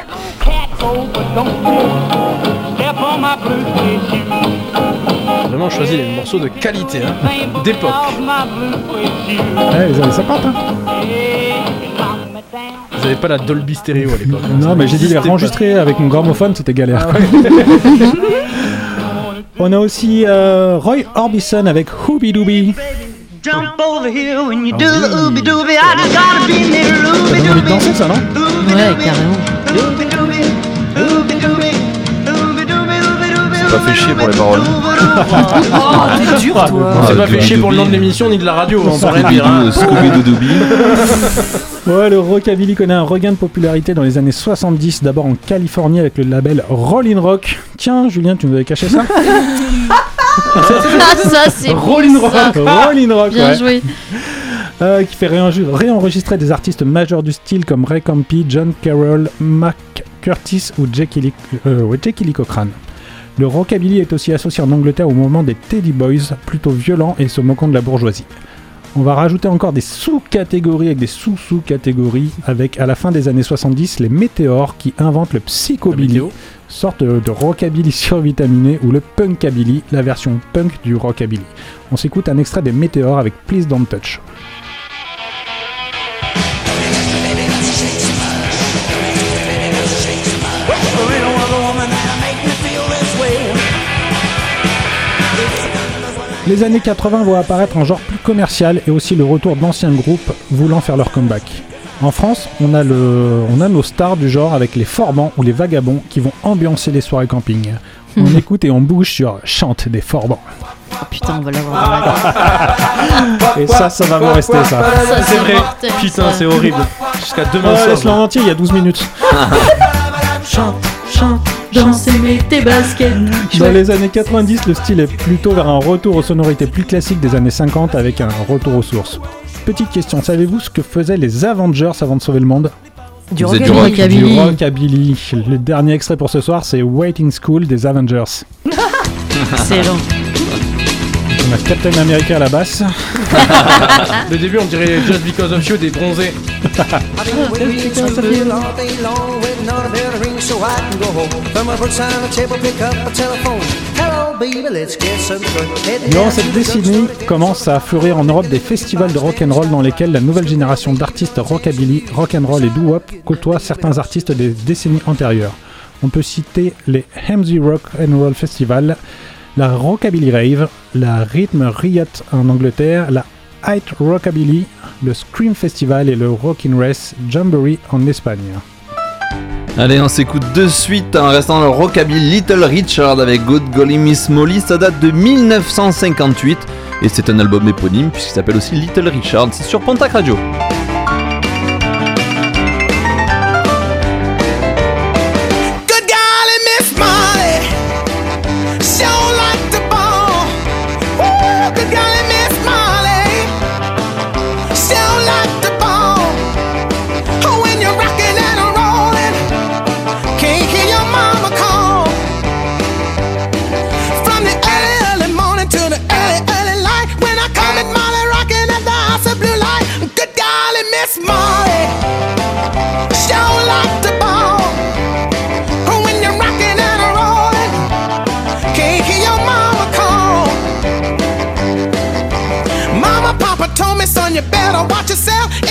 Vraiment choisi des morceaux de qualité, hein, d'époque. Ouais, les années 50, hein. Avez pas la Dolby Stereo à l'époque. Non, mais j'ai dit les N'existait pas. enregistrer avec mon gramophone, c'était galère. Ah *laughs* On a aussi euh, Roy Orbison avec Hooby Dooby. Jump over here when you do the ooby dooby. I just gotta be near Ça ooby donne envie de dooby. danser, ça, non? Ouais, carrément. Ooby dooby, ooby dooby, pas fait chier pour les paroles. *laughs* Oh, t'es dur, toi. C'est Ah, pas fait chier pour le nom de l'émission ni de la radio, on rien dire. hein. Scooby-Doo *laughs* Ouais, le rockabilly connaît un regain de popularité dans les années 70, d'abord en Californie avec le label Rollin' Rock. Tiens, Julien, tu nous avais caché ça Ah, *laughs* ça, c'est bon, Rollin' ça. Rock, Rollin' Rock, Bien ouais. joué. Euh, qui fait réenju- réenregistrer des artistes majeurs du style comme Ray Campi, John Carroll, Mac Curtis ou Jackie Lee, euh, ouais, Jackie Lee Cochrane. Le rockabilly est aussi associé en Angleterre au moment des Teddy Boys, plutôt violents et se moquant de la bourgeoisie. On va rajouter encore des sous-catégories avec des sous-sous-catégories avec à la fin des années 70 les météores qui inventent le psychobilly, sorte de, de rockabilly *laughs* survitaminé ou le punkabilly, la version punk du rockabilly. On s'écoute un extrait des météores avec Please Don't Touch. Les années 80 vont apparaître en genre plus commercial et aussi le retour d'anciens groupes voulant faire leur comeback. En France, on a, le, on a nos stars du genre avec les Formants ou les Vagabonds qui vont ambiancer les soirées camping. On écoute et on bouge sur Chante des Forbans. Oh putain, on va l'avoir. Et ça, ça va vous rester ça. Ça, C'est vrai. mortel, Putain, c'est horrible. Jusqu'à demain soir. laisse-le en entier, il y a 12 minutes. *laughs* Chante, chante, danse et mets tes baskets. Dans les années 90, le style est plutôt vers un retour aux sonorités plus classiques des années 50 avec un retour aux sources. Petite question, savez-vous ce que faisaient les Avengers avant de sauver le monde? Du rockabilly. du rock. Rockabilly. Du rockabilly. Le dernier extrait pour ce soir, c'est Waiting School des Avengers. *laughs* Excellent. On a Captain America à la basse. *laughs* Le début, on dirait Just Because of You des bronzés. Durant cette décennie, commence à fleurir en Europe des festivals de rock'n'roll dans lesquels la nouvelle génération d'artistes rockabilly, rock'n'roll et doo-wop côtoie certains artistes des décennies antérieures. On peut citer les Hamzy Rock and Roll Festival, la Rockabilly Rave, la Rhythm Riot en Angleterre, la Height Rockabilly, le Scream Festival et le Rockin' Race Jamboree en Espagne. Allez, on s'écoute de suite en restant le rockabilly Little Richard avec Good Golly Miss Molly. Ça date de 1958 et c'est un album éponyme puisqu'il s'appelle aussi Little Richard. C'est sur Pontac Radio. You better watch yourself.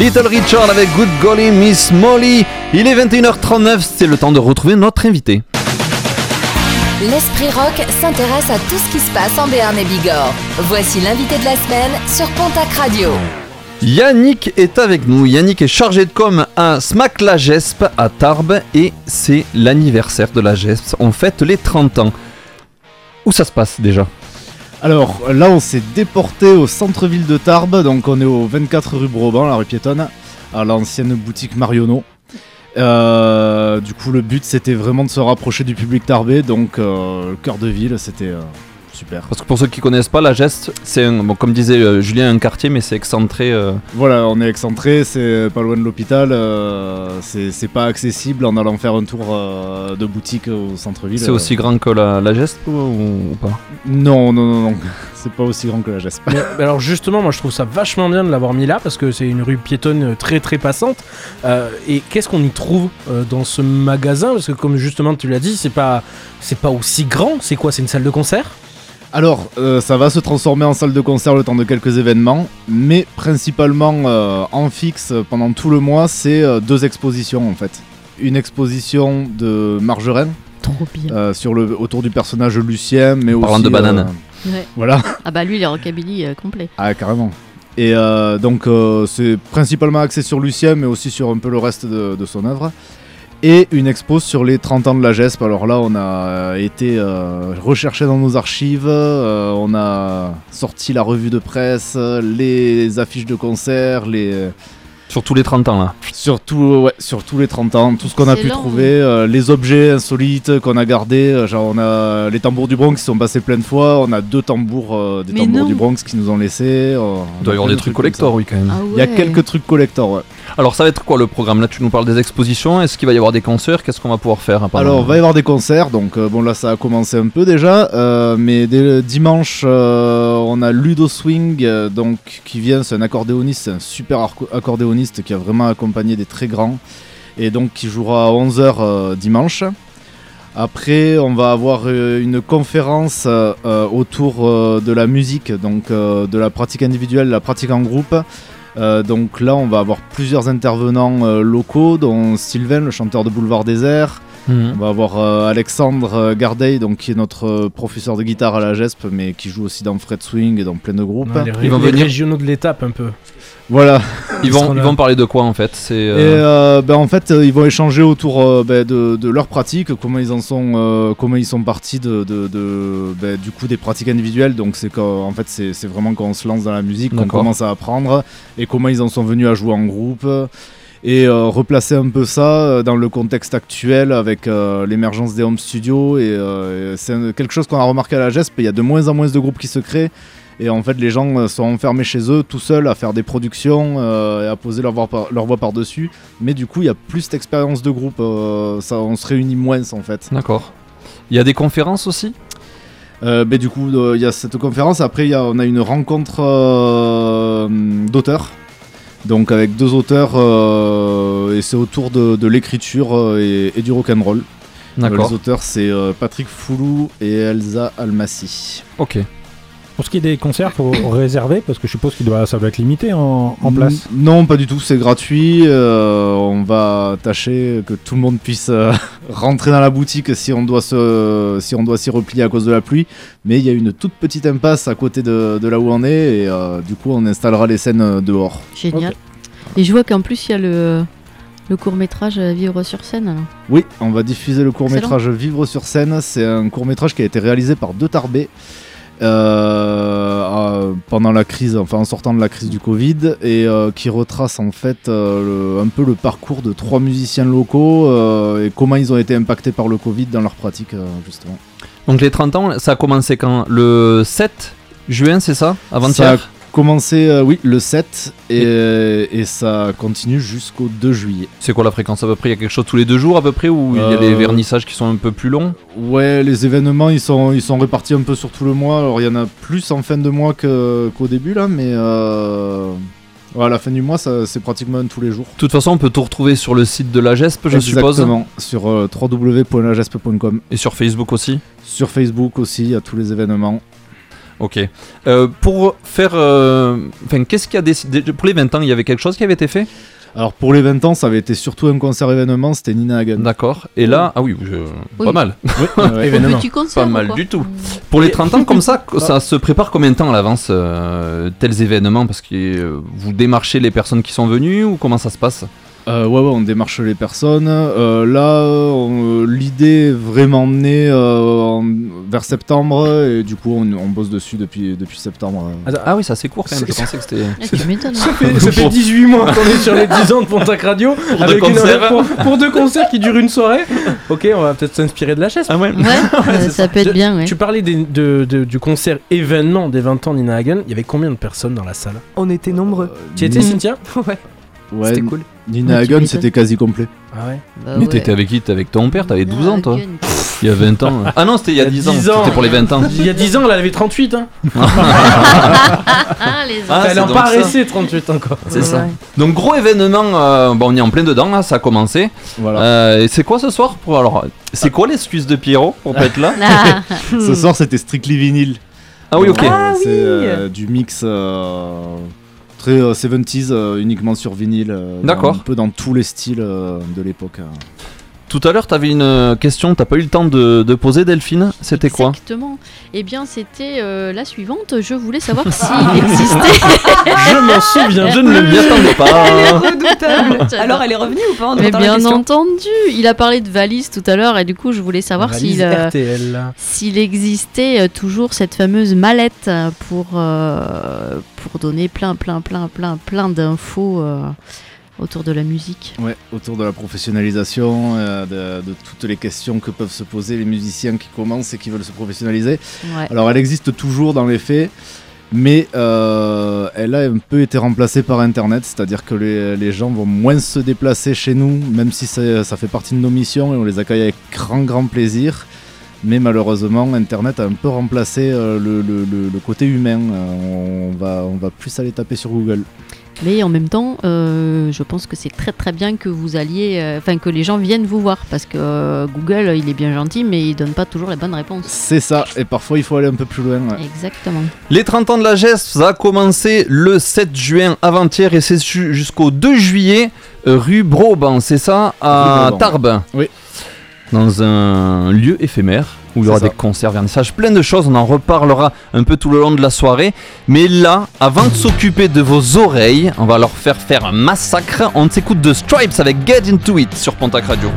Little Richard avec Good Golly Miss Molly. Il est 21h39, c'est le temps de retrouver notre invité. L'Esprit Rock s'intéresse à tout ce qui se passe en Béarn et Bigorre. Voici l'invité de la semaine sur Pontac Radio. Yannick est avec nous. Yannick est chargé de com à Smack la Gesp à Tarbes et c'est l'anniversaire de la Gesp. On fête les 30 ans. Où ça se passe déjà? Alors là, on s'est déporté au centre-ville de Tarbes, donc on est au 24 rue Broban, la rue piétonne, à l'ancienne boutique Marionneau. Euh, du coup, le but c'était vraiment de se rapprocher du public tarbé, donc euh, le cœur de ville, c'était euh, super. Parce que pour ceux qui connaissent pas, la Geste, c'est un- bon, comme disait euh, Julien, un quartier, mais c'est excentré. euh, Voilà, on est excentré, c'est pas loin de l'hôpital, euh, c'est c'est pas accessible en allant faire un tour euh, de boutique au centre-ville. c'est aussi grand que la, la Geste ou, ou pas? Non, non, non, non, *laughs* c'est pas aussi grand que la Gesp. Mais, mais alors justement, moi je trouve ça vachement bien de l'avoir mis là parce que c'est une rue piétonne très très passante. Euh, et qu'est-ce qu'on y trouve euh, dans ce magasin? Parce que comme justement tu l'as dit, c'est pas c'est pas aussi grand. C'est quoi? C'est une salle de concert? Alors, euh, ça va se transformer en salle de concert le temps de quelques événements, mais principalement euh, en fixe pendant tout le mois, c'est euh, deux expositions en fait. Une exposition de Marjolaine, Trop bien. euh, sur le, autour du personnage Lucien, mais Parlant aussi... de banane. Ouais. Voilà. Ah bah lui, il est rockabilly euh, complet. Ah, carrément. Et euh, donc, euh, c'est principalement axé sur Lucien, mais aussi sur un peu le reste de, de son œuvre. Et une expo sur les 30 ans de la GESP. Alors là, on a euh, été euh, recherché dans nos archives, euh, on a sorti la revue de presse, les affiches de concert, les. Sur tous les 30 ans là. Sur, tout- ouais, sur tous les 30 ans, tout ce qu'on a pu trouver, euh, les objets insolites qu'on a gardés. euh, Genre, on a les tambours du Bronx qui sont passés plein de fois, on a deux tambours euh, des Mais tambours non. du Bronx qui nous ont laissés. euh, on Il doit y a avoir des de trucs collector, oui, quand même. Ah Il y a quelques trucs collector, ouais. Alors, ça va être quoi le programme? Là, tu nous parles des expositions. Est-ce qu'il va y avoir des concerts? Qu'est-ce qu'on va pouvoir faire Alors, va y avoir des concerts, donc euh, bon là ça a commencé un peu déjà, euh, mais dès le dimanche euh, on a Ludo Swing, euh, donc qui vient, c'est un accordéoniste, c'est un super arco- qui a vraiment accompagné des très grands, et donc qui jouera à 11h dimanche. Après, on va avoir euh, une conférence euh, euh, autour euh, de la musique, donc euh, de la pratique individuelle, la pratique en groupe. Euh, donc là, on va avoir plusieurs intervenants euh, locaux, dont Sylvain, le chanteur de Boulevard Désert. On va avoir euh, Alexandre euh, Gardey, donc, qui est notre euh, professeur de guitare à la GESP, mais qui joue aussi dans Fred Swing et dans plein de groupes. Ouais, les, Ils vont les venir- régionaux de l'étape un peu. Voilà. Ils vont, ils vont parler de quoi en fait? C'est. Et euh, euh, ben, en fait, ils vont échanger autour euh, ben, de, de leur pratique, comment ils en sont, euh, comment ils sont partis de, de- de, ben, du coup des pratiques individuelles. Donc c'est en fait, c'est c'est vraiment quand on se lance dans la musique qu'on commence à apprendre et comment ils en sont venus à jouer en groupe. Et euh, replacer un peu ça euh, dans le contexte actuel avec euh, l'émergence des home studios. Et, et c'est quelque chose qu'on a remarqué à la GESP. Il y a de moins en moins de groupes qui se créent. Et en fait, les gens sont enfermés chez eux, tout seuls, à faire des productions et à poser leur voix, par- leur voix par-dessus. Mais du coup, il y a plus d'expérience de groupe. ça, on se réunit moins, en fait. D'accord. Il y a des conférences aussi? Euh, ben, du coup, euh, il y a cette conférence. Après, y a, on a une rencontre euh, d'auteurs. Donc, avec deux auteurs. euh, et c'est autour de, de l'écriture euh, et, et du rock'n'roll. D'accord. Euh, les auteurs, c'est Patrick Foulou et Elsa Almassi. Ok. Pour ce qui est des concerts, faut réserver parce que je suppose qu'il doit, ça doit être limité en, en place. Non, pas du tout, c'est gratuit. euh, on va tâcher que tout le monde puisse euh, *laughs* rentrer dans la boutique si on doit se, si on doit s'y replier à cause de la pluie. Mais il y a une toute petite impasse à côté de, de là où on est et euh, du coup on installera les scènes dehors. Génial. Et je vois qu'en plus, il y a le, le court-métrage euh, Vivre sur scène. alors. Oui, on va diffuser le court métrage Vivre sur scène. C'est un court métrage qui a été réalisé par deux tarbés. Euh, euh, pendant la crise, enfin en sortant de la crise du Covid, et euh, qui retrace en fait euh, un peu le parcours de trois musiciens locaux et comment ils ont été impactés par le Covid dans leur pratique justement. Donc les 30 ans, ça a commencé quand? Le 7 juin, c'est ça Ça a Avant-hier commencé, euh, oui, le 7 et, et ça continue jusqu'au 2 juillet. C'est quoi la fréquence à peu près? Il y a quelque chose tous les deux jours à peu près ou il y a des Euh, vernissages qui sont un peu plus longs? Ouais, les événements ils sont, ils sont répartis un peu sur tout le mois. Alors il y en a plus en fin de mois que- qu'au début là, mais euh, ouais, à la fin du mois ça- c'est pratiquement tous les jours. De toute façon, on peut tout retrouver sur le site de la GESP, je suppose. Exactement, sur euh, www.lagesp.com. Et sur Facebook aussi Sur Facebook aussi, il y a tous les événements. Ok. Euh, pour faire. euh, Enfin, qu'est-ce qu'il y a décidé Pour les 20 ans, il y avait quelque chose qui avait été fait? Alors pour les 20 ans, ça avait été surtout un concert événement, c'était Nina Hagen. D'accord. Et là, ah oui, je- Oui. pas mal. Oui. *laughs* Événement. Petit concert, Pas mal du tout. Pour les 30 ans, comme ça, *laughs* ça se prépare combien de temps à l'avance, euh, tels événements? Parce que euh, vous démarchez les personnes qui sont venues ou comment ça se passe? Euh, ouais, ouais, on démarche les personnes. Euh, là, on- euh, l'idée est vraiment née euh, en- vers septembre et du coup, on, on bosse dessus depuis, depuis septembre. euh. Ah oui, ça c'est court quand même. Je pensais que c'était. Ah, tu m'étonnes. Ça fait, ça fait 18 mois qu'on est sur les 10 ans de Pontac Radio *laughs* deux avec une- concerts. pour, pour deux concerts qui durent une soirée. Ok, on va peut-être s'inspirer de la chaise. Ah ouais. Ouais, *laughs* euh, ça peut être bien, ouais. Tu parlais des- de- de- du concert événement des 20 ans Nina Hagen. Il y avait combien de personnes dans la salle? On était nombreux. Tu y étais, Mmh. Cynthia? Ouais. Ouais, C'était cool. Nina Ouais, Hagen, c'était quasi complet. Ah ouais Bah Mais ouais. t'étais avec qui? T'étais avec ton père? T'avais 12 ans toi? Il y a 20 ans. Ah non, c'était il y a 10 ans. 10 ans. C'était pour les 20 ans. Il y a 10 ans, elle avait 38. Hein. *laughs* Ah, les Ah, elle c'est en resté 38 encore. C'est ça. Donc gros événement, euh, bon on est en plein dedans là, ça a commencé. Voilà. Euh, et c'est quoi ce soir pour alors C'est quoi l'excuse de Pierrot pour pas être là? *laughs* Ce soir, c'était Strictly Vinyl. Ah oui ok. Euh, Ah c'est oui. euh, du mix euh, très euh, 70s, euh, uniquement sur vinyle. euh, D'accord. Un peu dans tous les styles euh, de l'époque. Tout à l'heure, t'avais une euh, question, t'as pas eu le temps de, de poser, Delphine C'était quoi? Exactement. Eh bien, c'était euh, la suivante. Je voulais savoir *laughs* s'il existait. Je m'en souviens. Je ne m'y attendais pas. Elle est redoutable. *laughs* Alors, elle est revenue ou pas On Mais bien entendu, il a parlé de valise tout à l'heure et du coup je voulais savoir s'il euh, s'il existait euh, toujours cette fameuse mallette pour euh, pour donner plein plein plein plein plein d'infos euh, autour de la musique. Ouais, autour de la professionnalisation, euh, de, de toutes les questions que peuvent se poser les musiciens qui commencent et qui veulent se professionnaliser. Ouais. Alors elle existe toujours dans les faits, mais euh, elle a un peu été remplacée par Internet, c'est-à-dire que les, les gens vont moins se déplacer chez nous, même si ça, ça fait partie de nos missions et on les accueille avec grand grand plaisir. Mais malheureusement, Internet a un peu remplacé euh, le, le- le- le côté humain. On, va, on va plus aller taper sur Google. Mais en même temps, euh, je pense que c'est très très bien que vous alliez, euh, enfin que les gens viennent vous voir parce que euh, Google il est bien gentil mais il donne pas toujours les bonnes réponses. C'est ça, et parfois il faut aller un peu plus loin. ouais. Exactement. Les 30 ans de la geste, ça a commencé le 7 juin avant-hier et c'est ju- jusqu'au 2 juillet, rue Broban, c'est ça, à. Tarbes. Oui. Dans un lieu éphémère où il y aura ça. des concerts, vernissages, plein de choses. On en reparlera un peu tout le long de la soirée. Mais là, avant de s'occuper de vos oreilles, on va leur faire faire un massacre. On s'écoute de Stripes avec Get Into It sur Pontac Radio.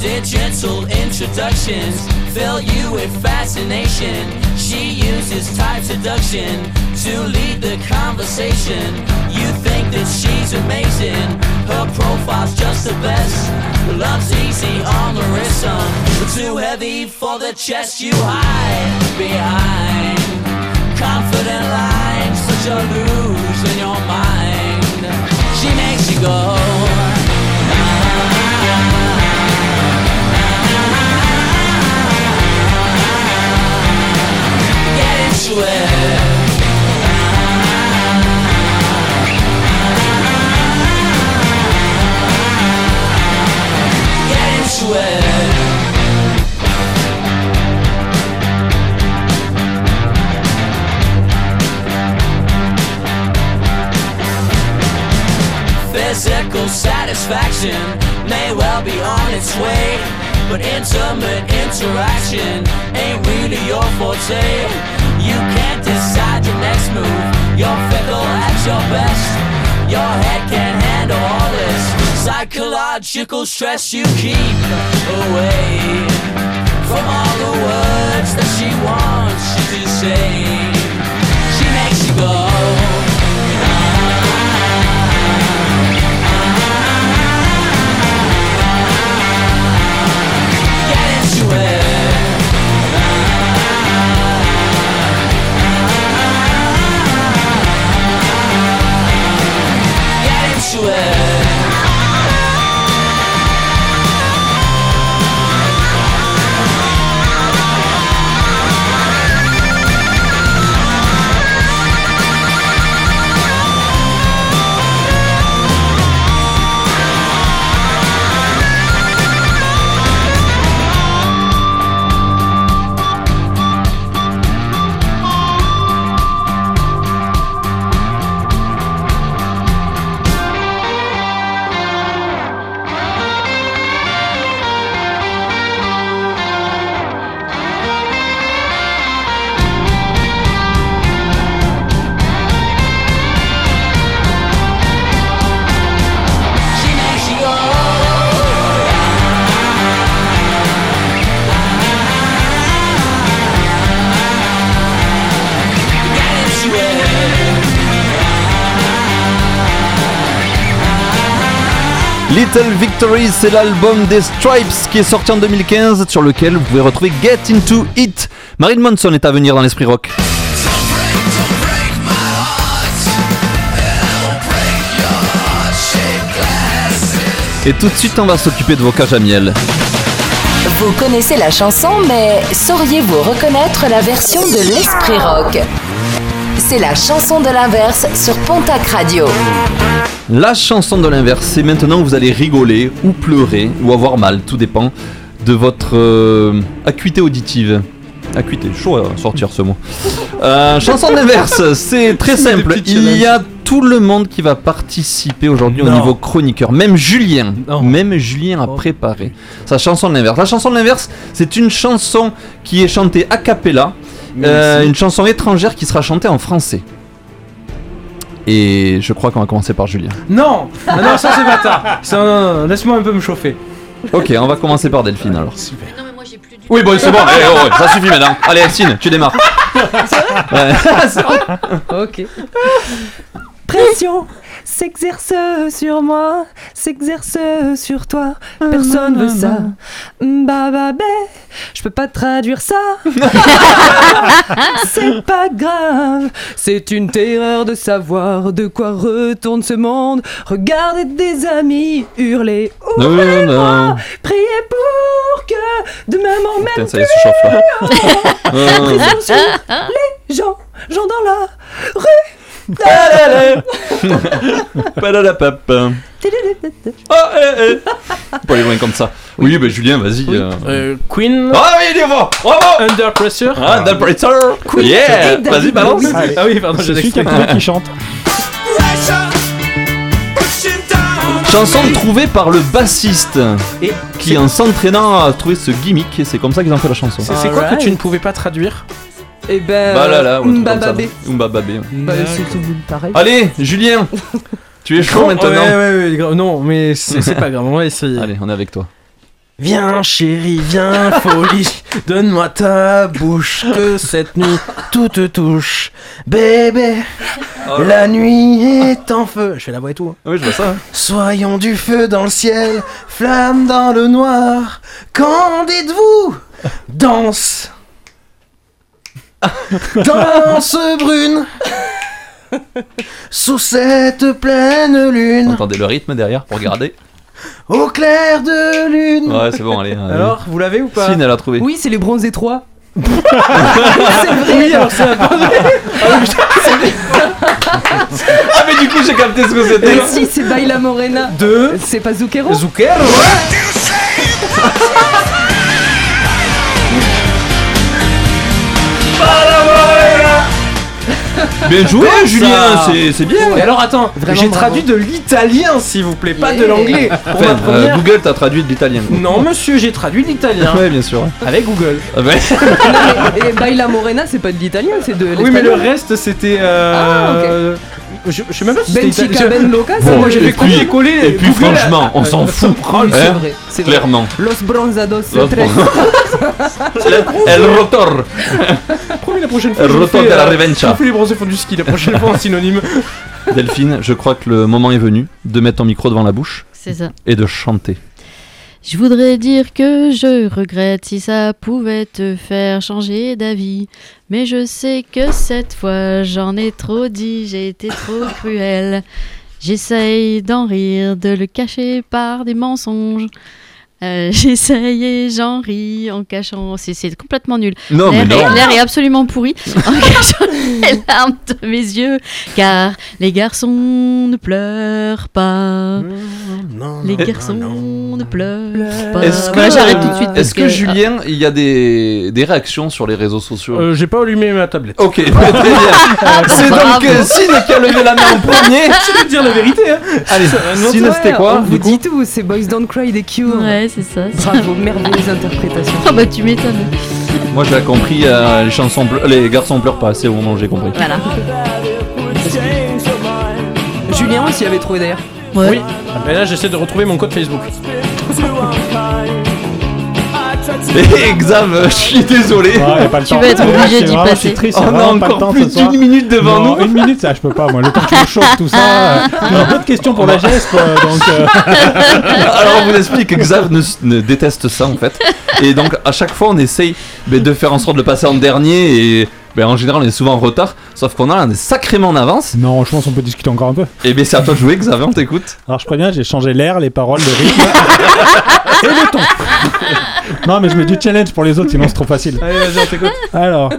Digital introductions fill you with fascination? She uses type seduction to lead the conversation. You think that she's amazing, her profile's just the best. Love's easy on the but too heavy for the chest you hide behind. Confident lines that you lose in your mind. She makes you go. Get Physical satisfaction may well be on its way, but intimate interaction ain't really your forte. You can't decide your next move. You're fickle at your best. Your head can't handle all this psychological stress you keep away from all the words that she wants you to say. She makes you go. Get into it. Little Victories, c'est l'album des Stripes qui est sorti en 2015, sur lequel vous pouvez retrouver Get Into It. Marine Monson est à venir dans l'esprit rock. Et tout de suite, on va s'occuper de vos cages à miel. Vous connaissez la chanson, mais sauriez-vous reconnaître la version de l'Esprit Rock? C'est la chanson de l'inverse sur Pontac Radio. La chanson de l'inverse, c'est maintenant que vous allez rigoler ou pleurer ou avoir mal, tout dépend de votre euh, acuité auditive. Acuité, chaud à sortir ce mot. Euh, chanson de l'inverse, c'est très simple. Il y a tout le monde qui va participer aujourd'hui au niveau chroniqueur. Même Julien. Non. Même Julien a Oh. préparé sa chanson de l'inverse. La chanson de l'inverse, c'est une chanson qui est chantée a cappella. Euh, une chanson étrangère qui sera chantée en français. Et je crois qu'on va commencer par Julien. Non Ah Non, ça c'est bâtard Ça, non, non, non, Laisse-moi un peu me chauffer. Ok, on va commencer par Delphine alors. Super. Oui, bon, c'est bon, eh, oh, ouais, ça suffit maintenant. Allez, Elstine, tu démarres. Ouais. *laughs* C'est vrai *laughs* Ok. Pression s'exerce sur moi, s'exerce sur toi. Personne veut ça. Bah bah je peux pas traduire ça. *laughs* C'est pas grave, c'est une terreur de savoir de quoi retourne ce monde. Regardez des amis hurler. Non, Ouvrez non. moi, priez pour que demain là. Euh, *laughs* Pression sur *laughs* les gens, gens dans la rue. Oh, eh, eh. Faut Pas aller loin comme ça. Oui, bah Julien, vas-y. euh. Euh, Queen. Ah oui, il est bon Bravo Under Pressure. Ah, The Pressure Yeah Vas-y, balance Ah oui, pardon, Je l'extrait. quelqu'un qui chante. Chanson trouvée par le bassiste Et qui, en s'entraînant, a trouvé ce gimmick et c'est comme ça qu'ils ont fait la chanson. C'est c'est quoi que tu ne pouvais pas traduire? Et ben. Bah là. Mbababé. Mbababé. Bah, c'est tout pareil. Allez, Julien Tu es chaud maintenant Ouais, ouais, ouais, gra- non, mais c'est c'est pas grave, on va essayer. Allez, on est avec toi. Viens chérie, viens folie, donne-moi ta bouche, que cette nuit tout te touche. Bébé, la nuit est en feu. Je fais la voix et tout. hein. Oui, je vois ça. hein. Soyons du feu dans le ciel, flamme dans le noir. Qu'en dites-vous? Danse. *laughs* Danse brune. *laughs* Sous cette pleine lune, Entendez le rythme derrière pour garder. au clair de lune. Ouais, c'est bon, allez. allez. Alors, vous l'avez ou pas Sine, elle a trouvé. Oui, c'est les bronzés 3. *laughs* Oui, alors c'est un peu- Ah, mais du coup, j'ai capté ce que c'était. Et si, c'est Baila Morena. Deux. C'est pas Zucchero Zucchero Bien joué, Julien, c'est c'est bien. Et alors attends, j'ai traduit de l'italien s'il vous plaît, pas de l'anglais. Enfin, euh, première- Google t'a traduit de l'italien. Non monsieur, j'ai traduit de l'italien. Ouais, bien sûr. Avec Google. Ah ouais. *laughs* Non, mais- Et Baila Morena, c'est pas de l'italien, c'est de l'espagnol. Oui mais le reste c'était... Euh... je, je sais même pas si Ben Chica. Ben Loca, Bon, c'est moi j'ai et fait puis- copier-coller. Et puis, Google a- franchement, on s'en fout. Oui, *laughs* c'est Hein vrai, c'est vrai. Clairement. Los Bronzados Los tres. *laughs* El rotor. Promis la prochaine fois. El rotor de la euh, revancha. Je fais les bronzés font du ski la prochaine fois en synonyme. *laughs* Delphine, je crois que le moment est venu de mettre ton micro devant la bouche C'est ça. et de chanter. Je voudrais dire que je regrette si ça pouvait te faire changer d'avis. Mais je sais que cette fois j'en ai trop dit, j'ai été trop *laughs* cruelle. J'essaye d'en rire, de le cacher par des mensonges. Euh, *laughs* J'essaye et j'en ris en cachant. C'est complètement nul. Non, mais L'air est- non. L'air est absolument pourri *laughs* en cachant les larmes de mes yeux. Car les garçons ne pleurent pas. Non, Les non, garçons non, ne pleurent pas. Est-ce que, Voilà, j'arrête tout de suite. parce est-ce que, Julien, il y a des, des réactions sur les réseaux sociaux? Euh, j'ai pas allumé ma tablette. Ok, *laughs* très bien. C'est donc euh, Sine qui a levé la main en premier. Je vais dire la vérité hein? Allez, Sine, c'était quoi On vous du coup dit tout, c'est Boys Don't Cry des Cure. Ouais, c'est ça. Bravo, merveilleuse interprétation. Ah bah tu m'étonnes. Moi j'ai compris, euh, les chansons les garçons pleurent pas, c'est au moment où j'ai compris. Voilà. Julien aussi avait trouvé d'ailleurs. Ouais. Oui. Et là j'essaie de retrouver mon code Facebook. *laughs* *laughs* Et Xav, euh, je suis désolé. Ah, y a pas le Tu temps. vas être obligé d'y je passer. suis triste, On a encore temps plus d'une minute devant Non, nous. Une minute, ça, je peux pas, moi. Le temps que je chauffe, tout ça. euh, J'ai d'autres questions pour la geste, euh, donc. euh, *laughs* Alors on vous explique que Xav ne, ne déteste ça en fait. Et donc à chaque fois on essaye de faire en sorte de le passer en dernier et ben, en général on est souvent en retard. Sauf qu'on a on est sacrément en avance. Non, je pense qu'on peut discuter encore un peu. Et bien c'est à toi de jouer Xav, on t'écoute. Alors je préviens, j'ai changé l'air, les paroles, le rythme *laughs* et le ton. non, mais je mets du challenge pour les autres, sinon c'est trop facile. Allez vas-y on t'écoute. Alors,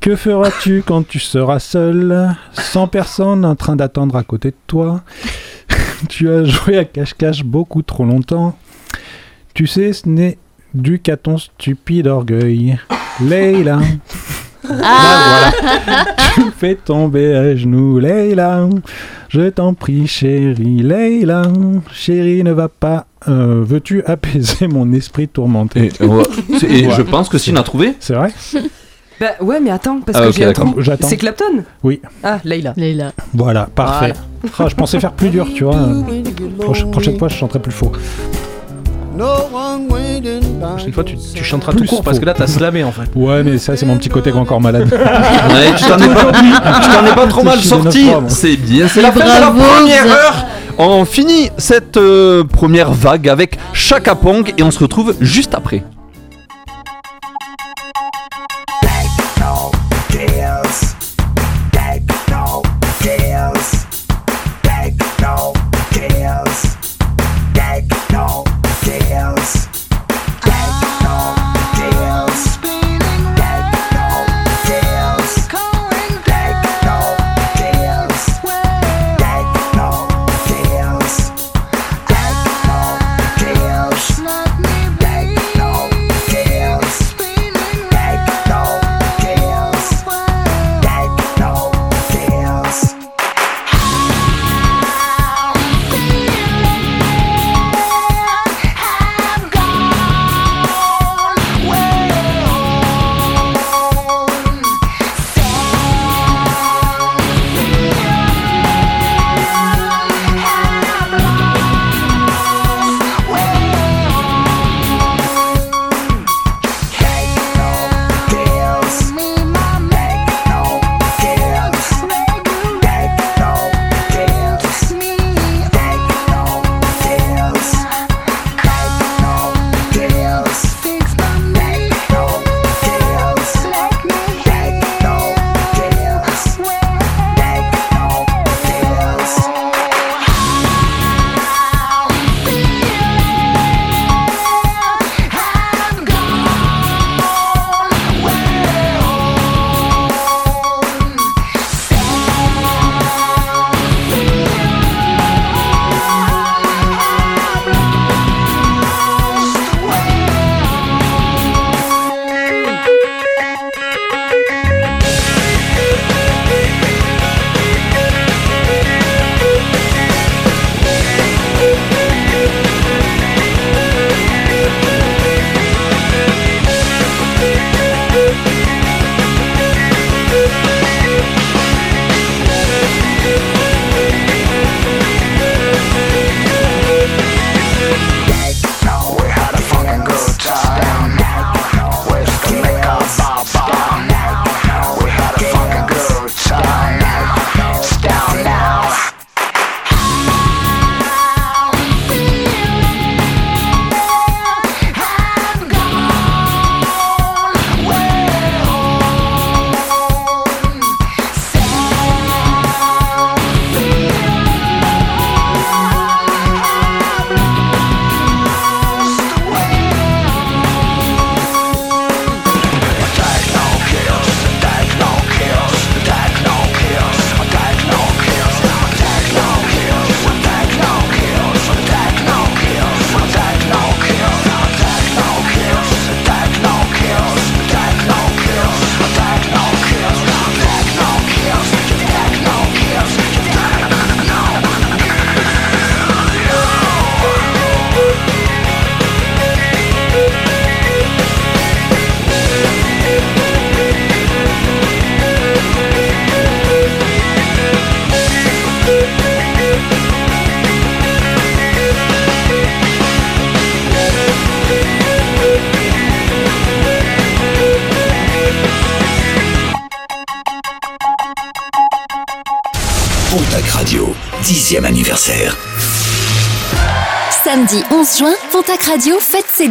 que feras-tu quand tu seras seul, sans personne en train d'attendre à côté de toi? *laughs* Tu as joué à cache-cache beaucoup trop longtemps. Tu sais, ce n'est dû qu'à ton stupide orgueil. Leila. Ah Là, voilà. *laughs* Tu fait tomber à genoux, Leila. Je t'en prie, chérie, Leila. Chérie, ne va pas. Euh, Veux-tu apaiser mon esprit tourmenté? Et, et je pense que Sine a trouvé. C'est vrai *laughs* Bah ouais, mais attends, parce Ah, que ok, j'ai trou. C'est Clapton Oui. Ah, Leila. Leila. Voilà, parfait. Ah, je pensais faire plus dur, tu vois. Prochaine fois, je chanterai plus faux. Prochaine fois, tu, tu chanteras tout court parce que là, t'as slamé en fait. Ouais, mais ça, c'est mon petit côté encore malade. *laughs* Ouais, tu t'en es pas, tu t'en es pas trop mal sorti. C'est bien, c'est la fin de la Bravo, première heure. On finit cette euh, première vague avec Chaka Pong et on se retrouve juste après.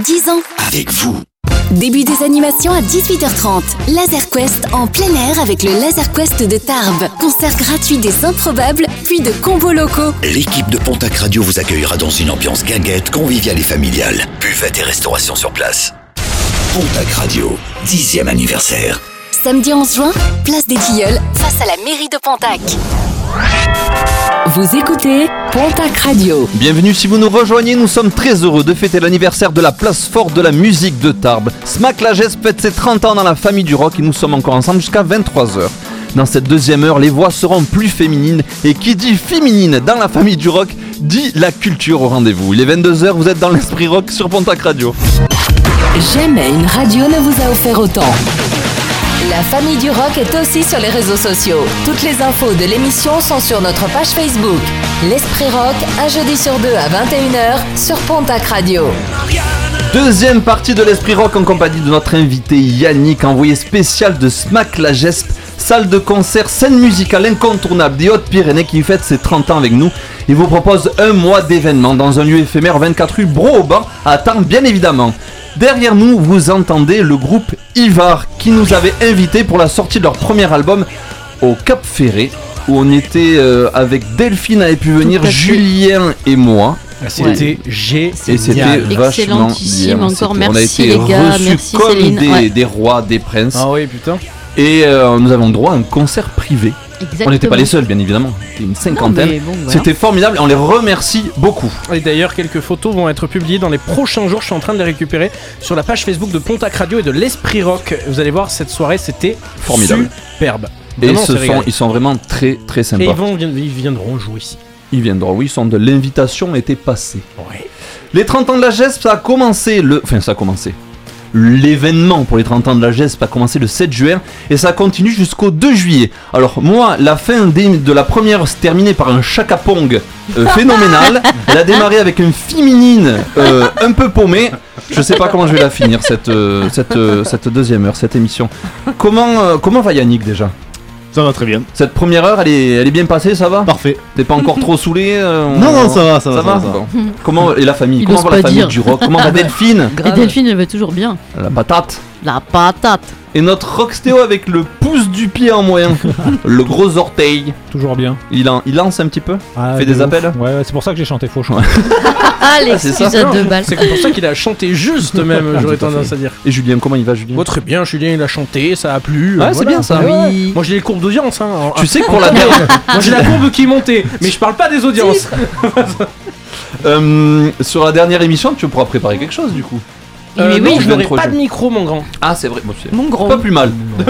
10 ans. Avec vous. Début des animations à 18h30. Laser Quest en plein air avec le Laser Quest de Tarbes. Concert gratuit des improbables, puis de combos locaux. L'équipe de Pontac Radio vous accueillera dans une ambiance guinguette, conviviale et familiale. Buvette et restauration sur place. Pontac Radio, 10e anniversaire. Samedi 11 juin, place des Tilleuls, face à la mairie de Pontac. Vous écoutez Pontac Radio. Bienvenue si vous nous rejoignez, nous sommes très heureux de fêter l'anniversaire de la place forte de la musique de Tarbes. Smack Lagesse fête ses 30 ans dans la famille du rock et nous sommes encore ensemble jusqu'à 23h. Dans cette deuxième heure, les voix seront plus féminines. Et qui dit féminine dans la famille du rock, dit la culture au rendez-vous. Il est 22h, vous êtes dans l'esprit rock sur Pontac Radio. Jamais une radio ne vous a offert autant. La famille du rock est aussi sur les réseaux sociaux. Toutes les infos de l'émission sont sur notre page Facebook. L'Esprit Rock, un jeudi sur deux à 21h sur Pontac Radio. Deuxième partie de l'Esprit Rock en compagnie de notre invité Yannick, envoyé spécial de Smack la salle de concert, scène musicale incontournable des Hautes-Pyrénées qui fête ses 30 ans avec nous. Il vous propose un mois d'événements dans un lieu éphémère 24 rue Broban à Tarbes bien évidemment. Derrière nous, vous entendez le groupe Ivar qui nous avait invités pour la sortie de leur premier album au Cap Ferré où on était euh, avec Delphine avait pu venir. Julien et moi. C'était génial. Et c'était vachement bien. encore on a été les gars, reçus merci comme Céline. des, Ouais. des rois, des princes. Ah oui, putain. Et euh, nous avons droit à un concert privé. On n'était pas Exactement. les seuls, bien évidemment. C'était une cinquantaine. mais bon, voilà. C'était formidable. On les remercie beaucoup. Et d'ailleurs, quelques photos vont être publiées dans les prochains jours. Je suis en train de les récupérer sur la page Facebook de Pontac Radio et de l'Esprit Rock. Vous allez voir, cette soirée, c'était Formidable. superbe. Et ce sont, ils sont vraiment très très sympas. Et ils, vont, ils viendront jouer ici. Ils viendront, oui, ils sont de l'invitation était passée. Les 30 ans de la GESP, ça a commencé le. Enfin, ça a commencé. L'événement pour les 30 ans de la GESP a commencé le 7 juin et ça continue jusqu'au 2 juillet. Alors, moi, la fin de la première se terminait par un chakapong euh, *laughs* phénoménal. Elle a démarré avec une féminine euh, un peu paumée. Je sais pas comment je vais la finir cette, euh, cette, euh, cette deuxième heure, cette émission. Comment, euh, comment va Yannick déjà? Ça va très bien. Cette première heure, elle est, elle est bien passée, ça va Parfait. T'es pas encore trop saoulé euh, on- Non, non, ça va, ça va, ça va, ça va. Bon. Comment et la famille Il Comment ose va la pas famille dire. du rock Comment *laughs* va Delphine Et Delphine, elle va toujours bien. La patate. La patate. Et notre rockstéo avec le pouce du pied en moyen, *laughs* le gros orteil. Toujours bien. Il, en- il lance un petit peu Ah, Fait de des ouf. appels Ouais, ouais, c'est pour ça que j'ai chanté faux. *laughs* Ah, c'est l'excuse ça. à deux balles. C'est pour ça qu'il a chanté juste même, j'aurais Tout à tendance à dire. Et Julien, comment il va Julien Bon, très bien, Julien il a chanté, ça a plu. Ouais, euh, c'est voilà. bien ça. Ouais. Oui. Moi j'ai les courbes d'audience. Hein. Tu sais que pour la *laughs* Moi j'ai la courbe qui est montée, mais je parle pas des audiences. Euh, Sur la dernière émission, tu pourras préparer quelque chose du coup. Euh, Mais non, oui. je n'aurai pas de micro, mon grand. Ah, c'est vrai. Bon, c'est Mon grand. pas plus mal. *laughs* *laughs*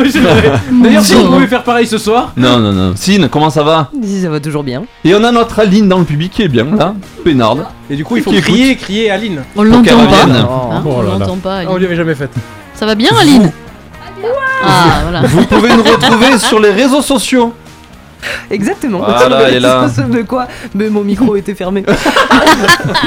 D'ailleurs, si vous pouvez faire pareil ce soir. Non, non, non. Sine, comment ça va Ça va toujours bien. Et on a notre Aline dans le public qui est bien là, Pénarde. Et du coup, il faut Qui crier, crier Aline. On l'entend pas. Hein, Oh on l'entend pas. Ah, on lui avait jamais fait. Ça va bien, Aline Ah, voilà. Vous pouvez nous retrouver sur les réseaux sociaux. *laughs* Exactement. Voilà, elle est là. *laughs* De quoi Mais mon micro *laughs* était fermé.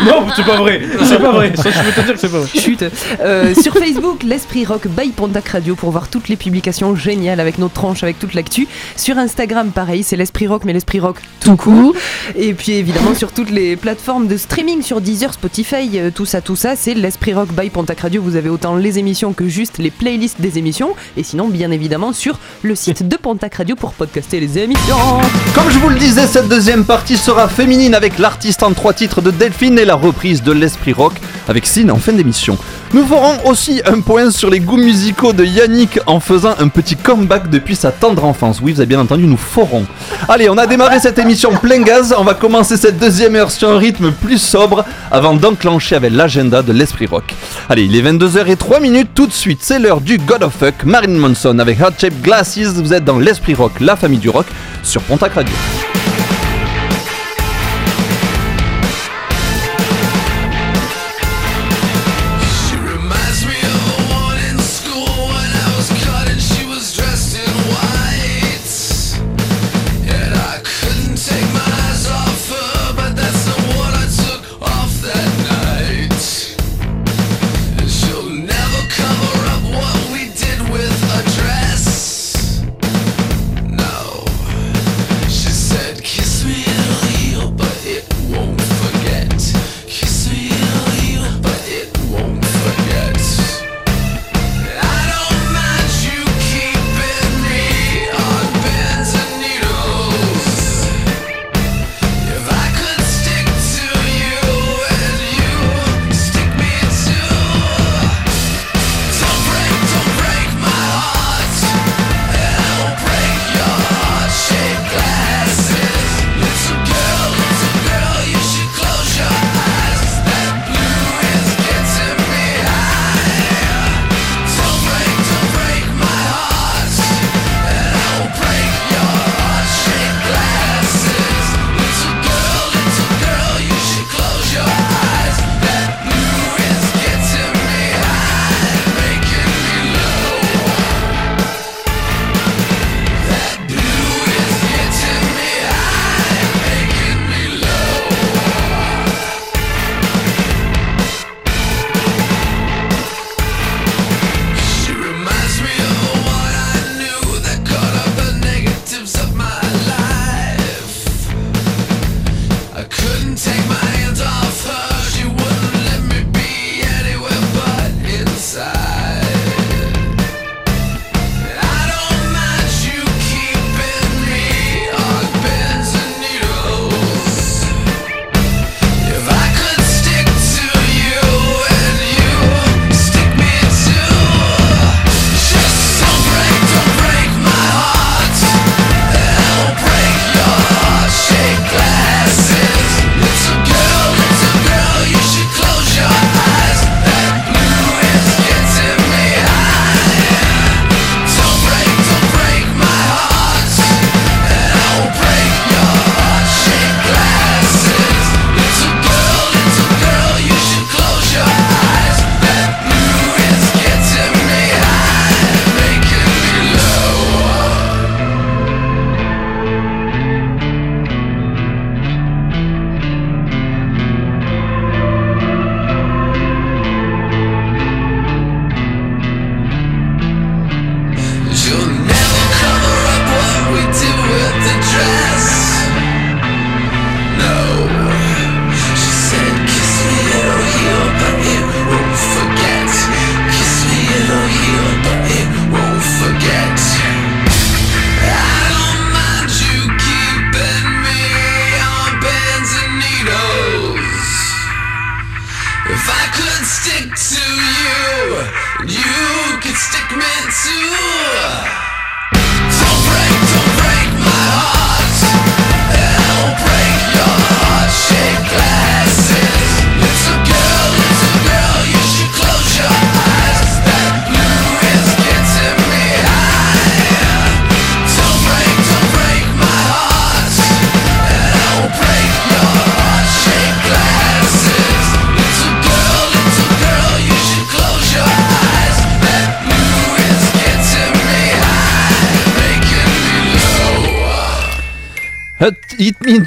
Non, c'est pas vrai. C'est pas vrai. Ça, je peux te dire que c'est pas vrai. Chut. Euh, sur Facebook, l'Esprit Rock by Pontac Radio pour voir toutes les publications géniales avec nos tranches, avec toute l'actu. Sur Instagram, pareil, c'est l'Esprit Rock, mais l'Esprit Rock tout court. Et puis évidemment sur toutes les plateformes de streaming, sur Deezer, Spotify, euh, tout ça, tout ça, c'est l'Esprit Rock by Pontac Radio. Vous avez autant les émissions que juste les playlists des émissions. Et sinon, bien évidemment, sur le site de Pontac Radio pour podcaster les émissions. Comme je vous le disais, cette deuxième partie sera féminine avec l'artiste en trois titres de Delphine et la reprise de l'Esprit Rock avec Sine en fin d'émission. Nous ferons aussi un point sur les goûts musicaux de Yannick en faisant un petit comeback depuis sa tendre enfance. Oui, vous avez bien entendu, nous ferons. Allez, on a démarré cette émission plein gaz. On va commencer cette deuxième heure sur un rythme plus sobre avant d'enclencher avec l'agenda de l'Esprit Rock. Allez, il est 22h03 minutes tout de suite. C'est l'heure du God of Fuck, Marilyn Manson avec Hot Shape Glasses. Vous êtes dans l'Esprit Rock, la famille du rock, sur Pontac Radio.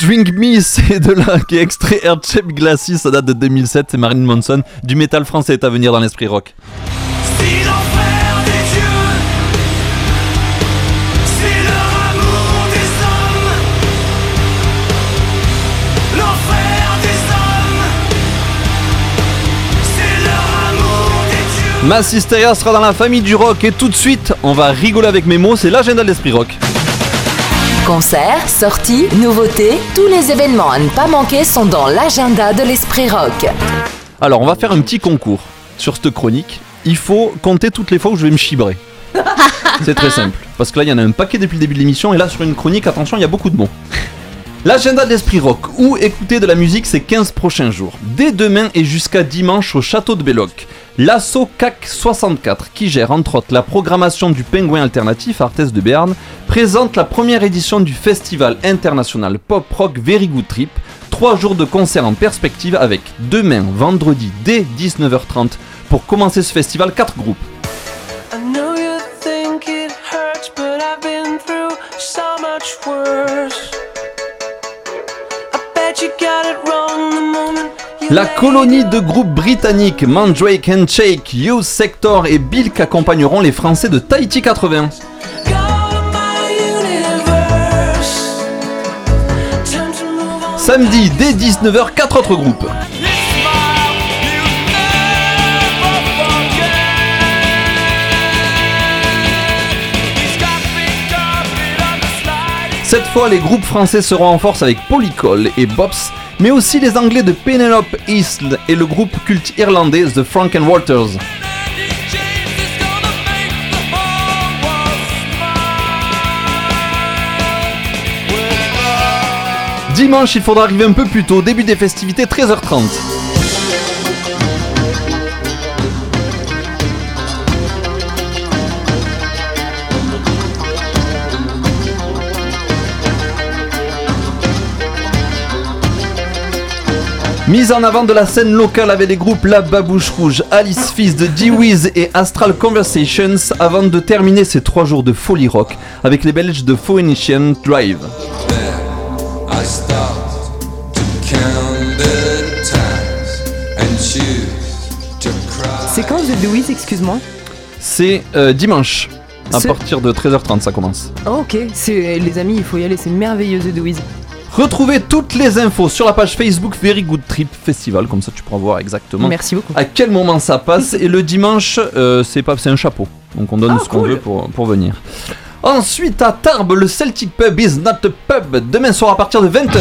Eat Me, *laughs* c'est de là qui est extrait Shape Glacis, ça date de 2007, c'est Marine Monson. Du métal français est à venir dans l'esprit rock. Si l'enfer des dieux, c'est leur amour des hommes. L'enfer des hommes, c'est leur amour des dieux. Mass Hysteria sera dans la famille du rock et tout de suite, on va rigoler avec mes mots, c'est l'agenda de l'esprit rock. Concerts, sorties, nouveautés, tous les événements à ne pas manquer sont dans l'agenda de l'Esprit Rock. Alors, on va faire un petit concours sur cette chronique. Il faut compter toutes les fois où je vais me chibrer. *laughs* C'est très simple. Parce que là, il y en a un paquet depuis le début de l'émission. Et là, sur une chronique, attention, il y a beaucoup de mots. L'agenda de l'Esprit Rock, où écouter de la musique ces 15 prochains jours. Dès demain et jusqu'à dimanche au château de Belloc. L'asso CAC 64, qui gère entre autres la programmation du Pingouin Alternatif Arthès de Béarn, présente la première édition du festival international pop rock Very Good Trip. Trois jours de concerts en perspective avec demain, vendredi, dès 19h30. Pour commencer ce festival, quatre groupes. La colonie de groupes britanniques Mandrake and Shake, Youth Sector et Bilk accompagneront les Français de Tahiti 80. Samedi, dès 19h, quatre autres groupes. Cette fois, les groupes français seront en force avec Polycol et Bops, mais aussi les Anglais de Penelope East et le groupe culte irlandais The Franken Walters. Dimanche, il faudra arriver un peu plus tôt, début des festivités 13h30. Mise en avant de la scène locale avec les groupes La Babouche Rouge, Alice Fils de D-Wiz et Astral Conversations avant de terminer ces trois jours de folie rock avec les Belges de Phoenician Drive. C'est quand The Louise, excuse-moi? C'est euh, dimanche. À partir de 13h30 ça commence. Oh, ok, c'est les amis, il faut y aller, c'est merveilleux The Louise. Retrouvez toutes les infos sur la page Facebook Very Good Trip Festival, comme ça tu pourras voir exactement Merci beaucoup. à quel moment ça passe. Et le dimanche, euh, c'est pas, c'est un chapeau, donc on donne Ah, ce qu'on cool. veut pour, pour venir. Ensuite à Tarbes, le Celtic Pub is not a pub. Demain soir à partir de 20h.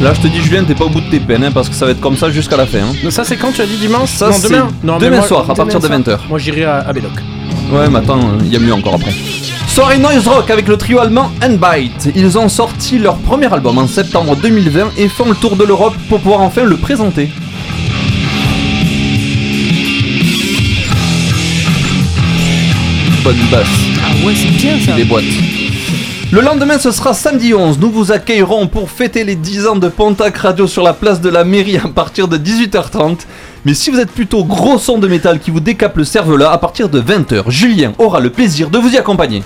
Là, je te dis, Julien, t'es pas au bout de tes peines, hein, parce que ça va être comme ça jusqu'à la fin. hein. Ça, c'est quand tu as dit dimanche? Ça, Non, c'est demain. Mais demain moi- soir, à partir de soir. 20h. Moi, j'irai à, à Belloc. Ouais, mais attends, il y a mieux encore après. Soirée Noise Rock avec le trio allemand Bite. Ils ont sorti leur premier album en septembre 2020 et font le tour de l'Europe pour pouvoir enfin le présenter. Bonne basse. Ah ouais, c'est bien ça. Les boîtes. Le lendemain, ce sera samedi 11. Nous vous accueillerons pour fêter les 10 ans de Pontac Radio sur la place de la mairie à partir de 18h30. Mais si vous êtes plutôt gros son de métal qui vous décape le cerveau-là, à partir de 20h, Julien aura le plaisir de vous y accompagner.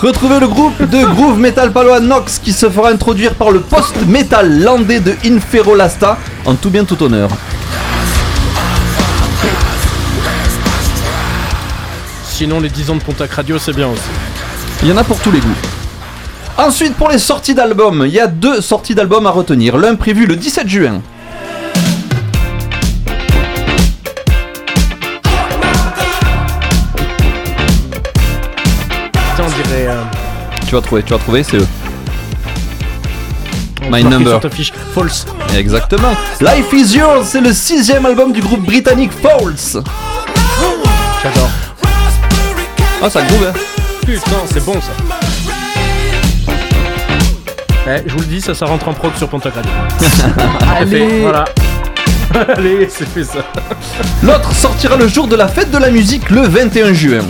Retrouvez le groupe de groove metal palois Nox qui se fera introduire par le post-metal landais de Inferolasta en tout bien tout honneur. Sinon, les 10 ans de Pontac Radio, c'est bien aussi. Il y en a pour tous les goûts. Ensuite, pour les sorties d'albums, il y a deux sorties d'albums à retenir. L'un prévu le 17 juin. Putain, on dirait. euh, Tu vas trouver, tu vas trouver, c'est eux. on My Number. sur ta fiche. False. Exactement. Life is Yours, c'est le sixième album du groupe britannique False. J'adore. Ah, ça groove, hein. Putain, c'est bon ça. Eh, je vous le dis, ça, ça rentre en prod sur *laughs* Allez. voilà. *laughs* Allez, c'est fait ça. L'autre sortira le jour de la fête de la musique le 21 juin.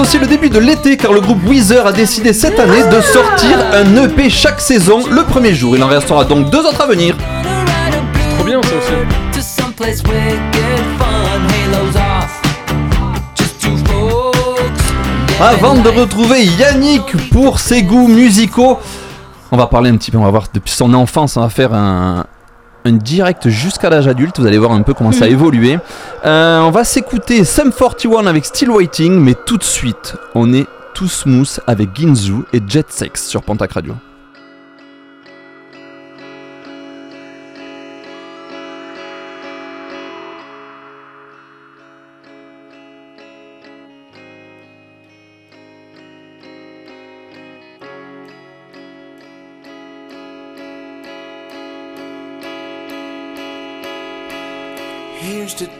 Aussi le début de l'été car le groupe Weezer a décidé cette année de sortir un EP chaque saison le premier jour. Il en restera donc deux autres à venir. Trop bien ça aussi. Avant de retrouver Yannick pour ses goûts musicaux, on va parler un petit peu, on va voir depuis son enfance, on va faire un, un direct jusqu'à l'âge adulte, vous allez voir un peu comment ça a évolué. Euh, on va s'écouter Sum 41 avec Still Waiting, mais tout de suite, on est tout smooth avec Ginzu et Jet Sex sur Pontac Radio.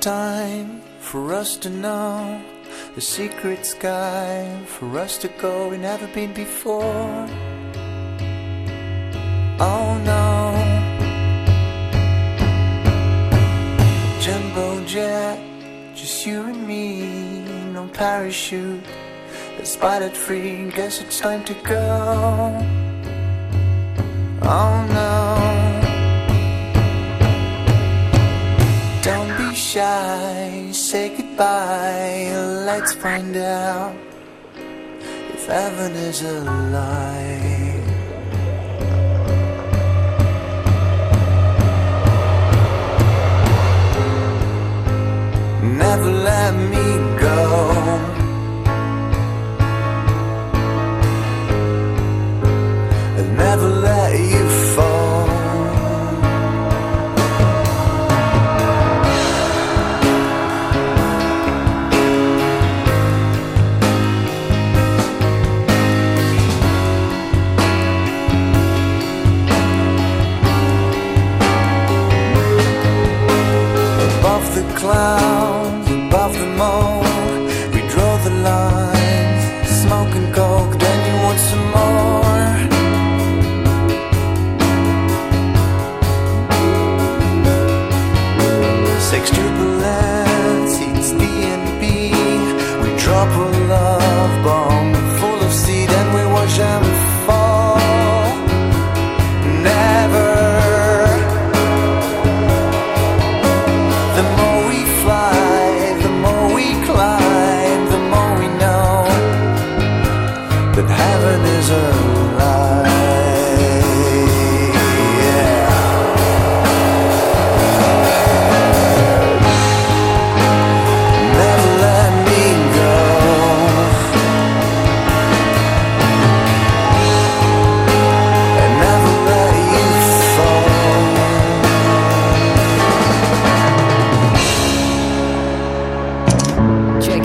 Time for us to know the secret sky for us to go we never been before. Oh no, jumbo jet, just you and me, no parachute. Let's spot it free, guess it's time to go. Oh no. Don't shy, say goodbye. Let's find out if heaven is a lie. Never let me go. Never cloud.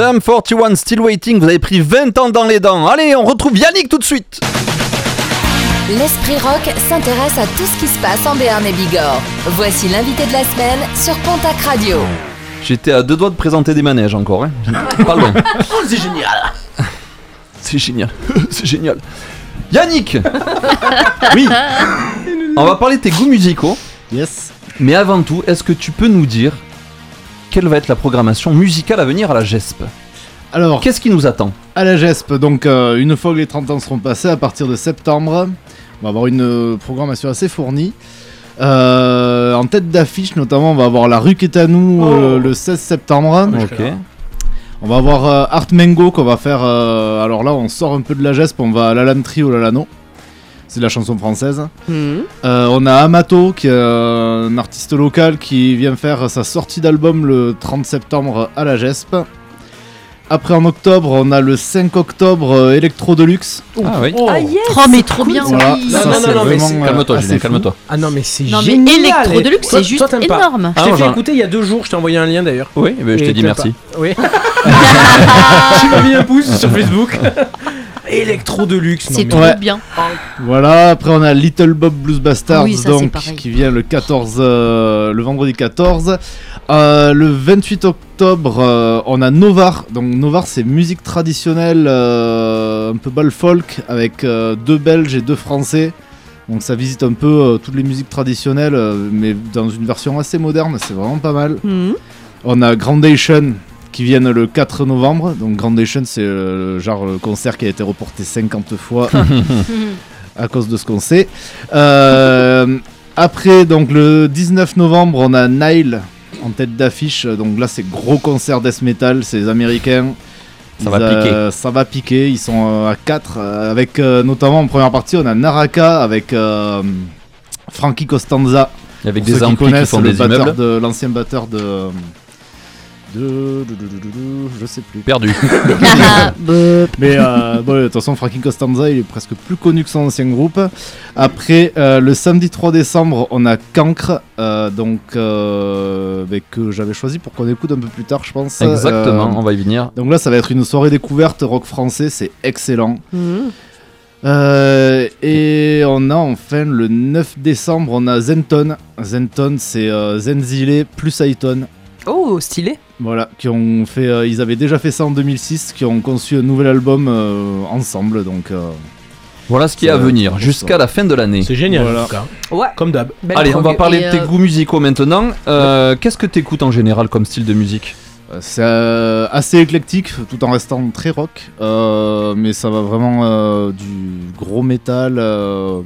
Sum 41 Still Waiting, vous avez pris 20 ans dans les dents. Allez, on retrouve Yannick tout de suite. L'Esprit Rock s'intéresse à tout ce qui se passe en Béarn et Bigorre. Voici l'invité de la semaine sur Pontac Radio. J'étais à deux doigts de présenter des manèges encore, hein. *laughs* Pas loin. Oh, c'est génial *laughs* C'est génial. *laughs* C'est génial. Yannick Oui On va parler de tes goûts musicaux. Yes. Mais avant tout, est-ce que tu peux nous dire quelle va être la programmation musicale à venir à la GESP Alors, Qu'est-ce qui nous attend à la GESP, donc euh, une fois que les 30 ans seront passés, à partir de septembre, on va avoir une euh, programmation assez fournie. Euh, en tête d'affiche, notamment, on va avoir la rue qui est à nous euh, le 16 septembre. Ok. On va avoir euh, Art Mango qu'on va faire. euh, alors là, on sort un peu de la GESP, on va à l'Alamtri ou l'Alano. C'est de la chanson française. Mhm. Euh, on a Amato, qui est un artiste local qui vient faire sa sortie d'album le 30 septembre à la GESP. Après en octobre, on a le 5 octobre euh, Electro Deluxe. Ah oui. Ah yes Oh, mais trop bien. Voilà, oui. ça, Non, non, non, non, mais vraiment, c'est- euh, Calme-toi, Julien, calme-toi. Ah non, mais c'est Non, mais génial Electro Et Deluxe, c'est juste toi, t'aimes pas. énorme. Je Ah, t'ai fait genre- écouter il y a deux jours, je t'ai envoyé un lien d'ailleurs. Oui, eh je t'ai dit merci. pas. Oui. *laughs* tu m'as mis un pouce sur Facebook. *laughs* Electro Deluxe. non, C'est trop Ouais. bien. Voilà, après on a Little Bob Blues Bastards oui, ça, c'est donc qui vient le 14 euh, le vendredi 14. Euh, le 28 octobre, euh, on a Novar. Donc Novar c'est musique traditionnelle euh, un peu bal folk avec euh, deux Belges et deux Français. Donc ça visite un peu euh, toutes les musiques traditionnelles euh, mais dans une version assez moderne, c'est vraiment pas mal. Mhm. On a Groundation qui viennent le 4 novembre. Donc Groundation c'est euh, genre le concert qui a été reporté 50 fois *laughs* à cause de ce qu'on sait. Euh, après, donc le 19 novembre, on a Nile en tête d'affiche. Donc là, c'est gros concert death metal, c'est les Américains. Ça Ils, va euh, piquer. Ça va piquer. Ils sont euh, à 4 avec euh, notamment en première partie, on a Naraka avec euh, Frankie Costanza. Avec Pour des ceux qui amplis qui connaissent, font le des batteur immeubles. de l'ancien batteur de de, je sais plus. Perdu. *laughs* *laughs* Mais euh, bon, de toute façon, Frankie Costanza, il est presque plus connu que son ancien groupe. Après, euh, le samedi 3 décembre, on a Cancre, euh, donc euh, que j'avais choisi pour qu'on écoute un peu plus tard, je pense. Exactement, Euh, on va y venir. donc là, ça va être une soirée découverte rock français, c'est excellent. Euh, et on a enfin le 9 décembre, on a Zenton. Zenton, c'est euh, Zenzile plus Aiton. Oh, stylé. Voilà, qui ont fait, euh, ils avaient déjà fait ça en 2006, qui ont conçu un nouvel album euh, ensemble, donc. euh, Voilà ce qui est à va venir jusqu'à la fin de l'année. C'est génial Voilà. en tout cas. Ouais. Comme d'hab. Belle Allez, on va prog. parler Et, de tes euh, goûts musicaux maintenant. Euh, Qu'est-ce que t'écoutes en général comme style de musique euh, c'est euh, assez éclectique, tout en restant très rock, euh, mais ça va vraiment euh, du gros métal euh,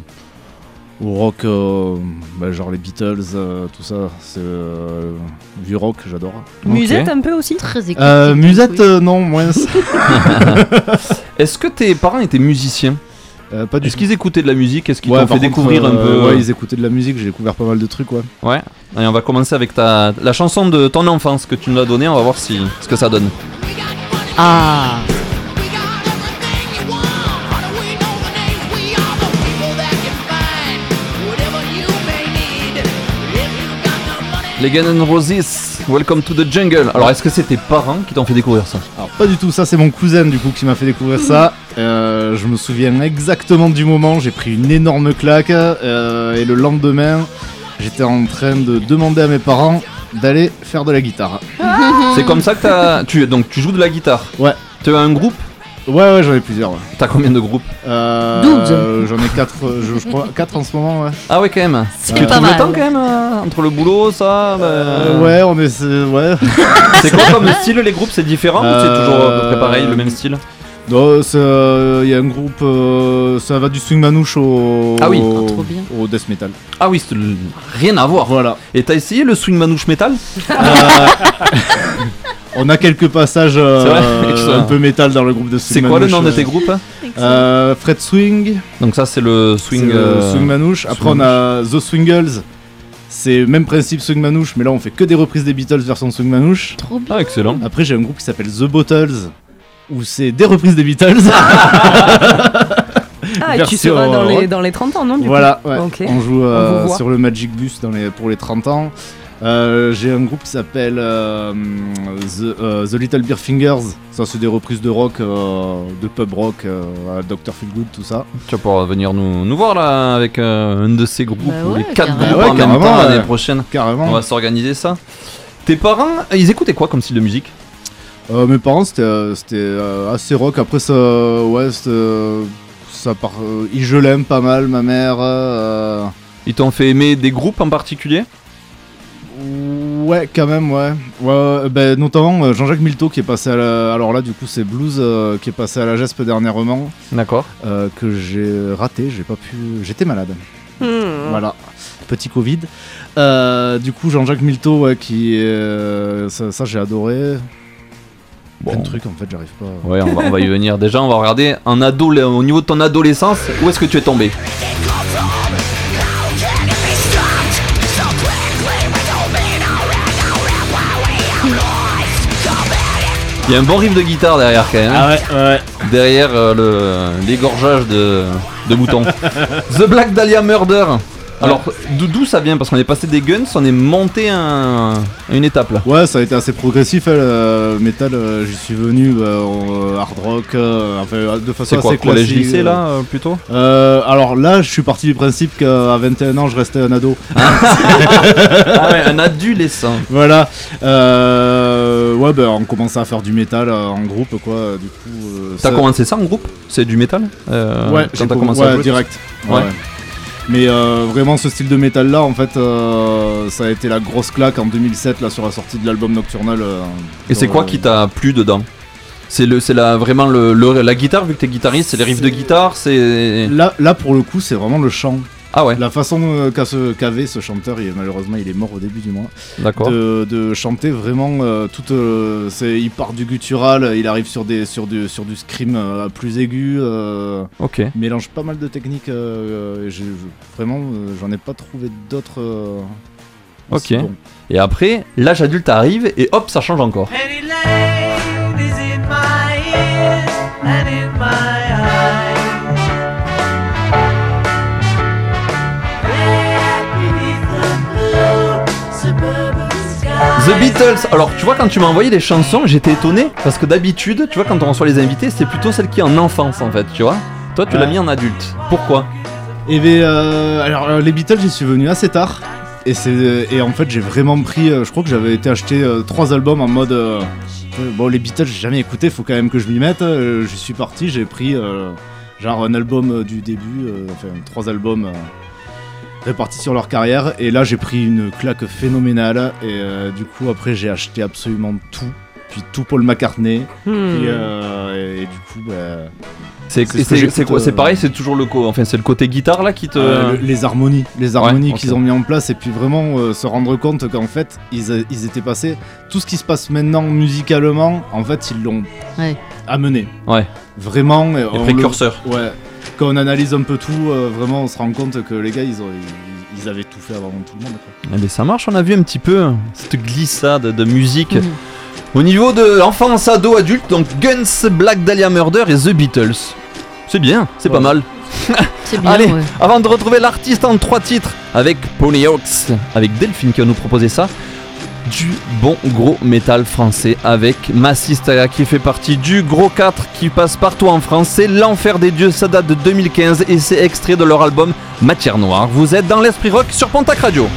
au rock, euh, bah, genre les Beatles, euh, tout ça, c'est euh, du rock, j'adore. Musette un peu aussi Très éclectique. Euh, musette, oui. euh, non, moins. *laughs* *laughs* Est-ce que tes parents étaient musiciens Euh, pas du Est-ce qu'ils écoutaient de la musique Est-ce qu'ils Ouais, t'ont fait contre, découvrir un peu Ouais, ils écoutaient de la musique, j'ai découvert pas mal de trucs, ouais. Ouais. Allez, on va commencer avec ta la chanson de ton enfance que tu nous as donnée. On va voir si ce que ça donne. Ah. Les Guns N' Roses, Welcome to the Jungle. Alors, est-ce que c'est tes parents qui t'ont fait découvrir ça Alors pas du tout, ça c'est mon cousin du coup qui m'a fait découvrir ça. Euh, je me souviens exactement du moment, j'ai pris une énorme claque euh, et le lendemain j'étais en train de demander à mes parents d'aller faire de la guitare. C'est comme ça que t'as. Tu, donc, tu joues de la guitare Ouais. Tu as un groupe Ouais ouais j'en ai plusieurs. Ouais. T'as combien de groupes Euh, 12. euh, J'en ai 4 je, je crois 4 en ce moment ouais. Ah ouais, quand même. C'est Tu pas trouves le mal. temps quand même euh, entre le boulot, ça bah, Euh, ouais on est c'est- ouais. C'est quoi *laughs* comme style les groupes? C'est différent ou c'est Euh, toujours à peu près pareil, le même style? Euh, il y a un groupe, euh, ça va du swing manouche au, Ah oui. au, Ah, trop bien. au death metal. Ah oui, le- rien à voir. Voilà. Et t'as essayé le swing manouche metal? Euh, *laughs* on a quelques passages euh, un peu métal dans le groupe de swing C'est quoi le manouche, nom de euh, tes groupes hein? euh, Fred Swing, Donc ça c'est le swing, c'est le euh, swing manouche. Après swing on a The Swingles. C'est le même principe swing manouche, mais là on fait que des reprises des Beatles version swing manouche. Trop bien. Ah excellent. Après j'ai un groupe qui s'appelle The Bottles, où c'est des reprises des Beatles. *laughs* Ah, et tu Version seras dans les, rock. dans les 30 ans, non du Voilà, coup ouais. Ok. on joue euh, vous voit. sur le Magic Bus dans les, pour les 30 ans. Euh, J'ai un groupe qui s'appelle euh, The, euh, The Little Beer Fingers. Ça, c'est des reprises de rock, euh, de pub rock, euh, à Dr. Feelgood, tout ça. Tu vas pouvoir venir nous, nous voir là avec euh, un de ces groupes Bah ou ouais, les quatre carrément. groupes Ouais, en même carrément, temps l'année ouais. prochaine. Carrément. On va s'organiser ça. Tes parents, ils écoutaient quoi comme style de musique? Euh, mes parents, c'était euh, c'était, euh, assez rock. Après, ça, ouais, euh, ça part. euh, ils je l'aime pas mal, ma mère. euh, Ils t'ont fait aimer des groupes en particulier? Ouais, quand même, ouais. ouais ben, notamment Jean-Jacques Milteau qui est passé à la... Alors là, du coup, c'est Blues euh, qui est passé à la GESP dernièrement. D'accord. Euh, que j'ai raté, j'ai pas pu. J'étais malade. Hmm. Voilà. Petit Covid. Euh, du coup, Jean-Jacques Milteau, ouais, qui. euh, ça, ça, j'ai adoré. Plein de trucs, en fait, j'arrive pas. Ouais, on va, on va y venir. Déjà, on va regarder en ado, au niveau de ton adolescence, où est-ce que tu es tombé? Il y a un bon riff de guitare derrière quand même. Ah ouais, ouais. Derrière euh, le- l'égorgeage de, de moutons. *laughs* The Black Dahlia Murder. Alors, d'où ça vient? Parce qu'on est passé des guns, on est monté un- à une étape là. Ouais, ça a été assez progressif. le métal, euh, j'y suis venu bah, en, euh, hard rock, euh, enfin, de façon quoi, assez collège, classique. lycée, là, euh, plutôt? Euh, Alors là, je suis parti du principe qu'à 21 ans, je restais un ado. *laughs* Ah ouais, un adolescent. Voilà. Euh, ouais, bah, on commençait à faire du métal euh, en groupe, quoi. Du coup. euh, T'as commencé ça en groupe? C'est du métal? Euh, Ouais, quand j'ai commencé ouais, à direct. Ouais. Ouais. Mais euh, vraiment, ce style de métal là, en fait, euh, ça a été la grosse claque en 2007 là sur la sortie de l'album Nocturnal. euh, Et c'est quoi qui t'a plu dedans? C'est le, c'est la, vraiment le, le- la guitare, vu que t'es guitariste, c'est les riffs de guitare, c'est. Là, là, pour le coup, c'est vraiment le chant. Ah ouais La façon euh, qu'a ce- qu'avait ce chanteur, il, malheureusement, il est mort au début du mois. D'accord. De, de chanter vraiment euh, tout. euh, c'est, il part du guttural, il arrive sur des sur du sur du scream euh, plus aigu. euh, Ok. il mélange pas mal de techniques. euh, et j'ai- vraiment, euh, j'en ai pas trouvé d'autres. euh, Ok. Et après, l'âge adulte arrive et hop, ça change encore. Penny Lane is in my ears and in my The Beatles. Alors, tu vois, quand tu m'as envoyé les chansons, j'étais étonné parce que d'habitude, tu vois, quand on reçoit les invités, c'est plutôt celle qui est en enfance en fait, tu vois. Toi, tu l'as mis en adulte. Pourquoi? Et ben, euh, alors euh, les Beatles, j'y suis venu assez tard. Et, c'est, et en fait, j'ai vraiment pris. euh, je crois que j'avais été acheter euh, trois albums en mode. euh, euh, bon, les Beatles, j'ai jamais écouté, faut quand même que je m'y mette. Euh, J'y suis parti, j'ai pris euh, genre un album euh, du début, euh, enfin trois albums euh, répartis sur leur carrière. Et là, j'ai pris une claque phénoménale. Et euh, du coup, après, j'ai acheté absolument tout. Puis tout Paul McCartney. Hmm. Euh, et, et du coup, bah, C'est c'est ce c'est- c'est quoi C'est euh, pareil, c'est toujours le co- enfin c'est le côté guitare là qui te. euh, le- les harmonies, les harmonies Ouais, qu'ils ont mis en place et puis vraiment euh, se rendre compte qu'en fait ils, a- ils étaient passés tout ce qui se passe maintenant musicalement en fait ils l'ont Ouais. amené Ouais. vraiment Les précurseurs. le- ouais quand on analyse un peu tout euh, vraiment on se rend compte que les gars ils, ont, ils, ils avaient tout fait avant tout le monde quoi. Eh ben, ça marche, on a vu un petit peu cette glissade de musique. Mhm. Au niveau de enfance, ado, adulte, donc Guns, Black Dahlia Murder et The Beatles. C'est bien, c'est pas mal. *laughs* C'est bien, Allez, ouais. avant de retrouver l'artiste en trois titres avec Ponyhawks, avec Delphine qui va nous proposer ça, du bon gros métal français avec Massista qui fait partie du gros 4 qui passe partout en France. C'est L'Enfer des Dieux, ça date de 2015 et c'est extrait de leur album Matière Noire. Vous êtes dans l'Esprit Rock sur Pontac Radio.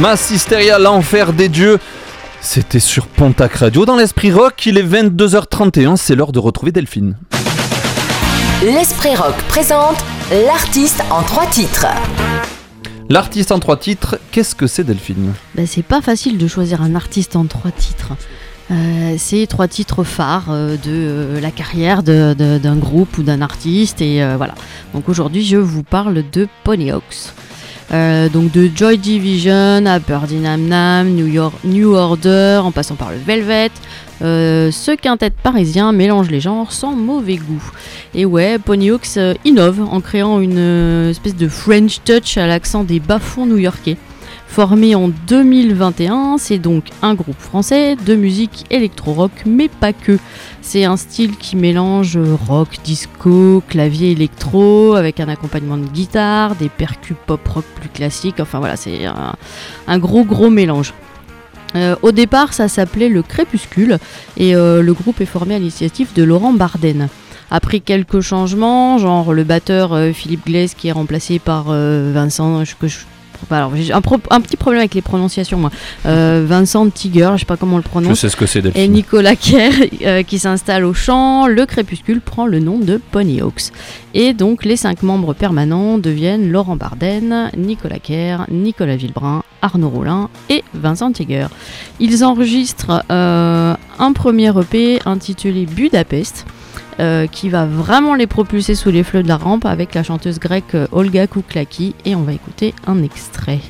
Mass Hysteria, l'enfer des dieux. C'était sur Pontac Radio dans l'Esprit Rock. Il est 22h31. C'est l'heure de retrouver Delphine. L'Esprit Rock présente l'artiste en trois titres. L'artiste en trois titres, qu'est-ce que c'est Delphine? Bah, c'est pas facile de choisir un artiste en trois titres. Euh, c'est trois titres phares euh, de euh, la carrière d'un groupe ou d'un artiste et euh, voilà. Donc aujourd'hui je vous parle de Ponyhawks. Euh, donc de Joy Division à Birdie Nam Nam, New, York, New Order, en passant par le Velvet, euh, ce quintet parisien mélange les genres sans mauvais goût. Et ouais, Ponyhawks euh, innove en créant une espèce de French touch à l'accent des bas-fonds new-yorkais. Formé en 2021, c'est donc un groupe français de musique électro-rock, mais pas que. C'est un style qui mélange rock, disco, clavier électro, avec un accompagnement de guitare, des percus pop-rock plus classiques, enfin voilà, c'est un, gros gros mélange. Euh, au départ, ça s'appelait le Crépuscule et euh, le groupe est formé à l'initiative de Laurent Barden. Après quelques changements, genre le batteur euh, Philippe Glaise qui est remplacé par Vincent, alors, j'ai un, pro- un petit problème avec les prononciations, moi. Euh, Vincent Tiger, je sais pas comment on le prononce. Je sais ce que c'est. Et Nicolas Kerr euh, qui s'installe au chant. Le crépuscule prend le nom de Ponyhawks. Et donc les cinq membres permanents deviennent Laurent Barden, Nicolas Kerr, Nicolas Villebrun, Arnaud Rollin et Vincent Tiger. Ils enregistrent euh, un premier EP intitulé Budapest. Euh, qui va vraiment les propulser sous les fleux de la rampe avec la chanteuse grecque euh, Olga Kouklaki et on va écouter un extrait.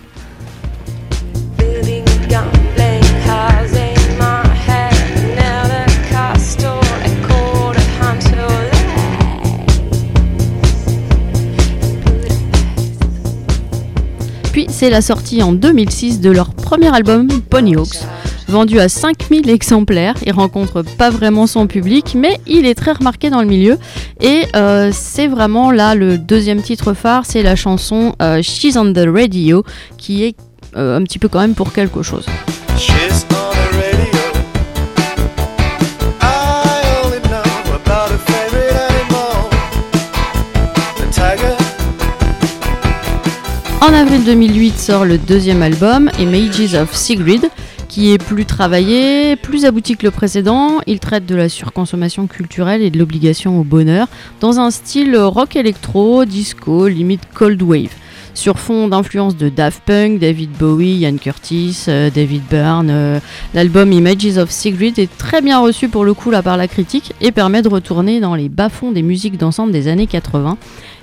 Puis c'est la sortie en 2006 de leur premier album Ponyhawks. Vendu à 5000 exemplaires, il rencontre pas vraiment son public, mais il est très remarqué dans le milieu. Et euh, c'est vraiment là le deuxième titre phare, c'est la chanson euh, She's on the Radio, qui est euh, un petit peu quand même pour quelque chose. She's on the radio. En avril 2008 sort le deuxième album, Images of Sigrid, qui est plus travaillé, plus abouti que le précédent. Il traite de la surconsommation culturelle et de l'obligation au bonheur dans un style rock électro, disco, limite cold wave. Sur fond d'influence de Daft Punk, David Bowie, Ian Curtis, euh, David Byrne, euh, l'album Images of Sigrid est très bien reçu pour le coup là par la critique et permet de retourner dans les bas-fonds des musiques d'ensemble des années 80.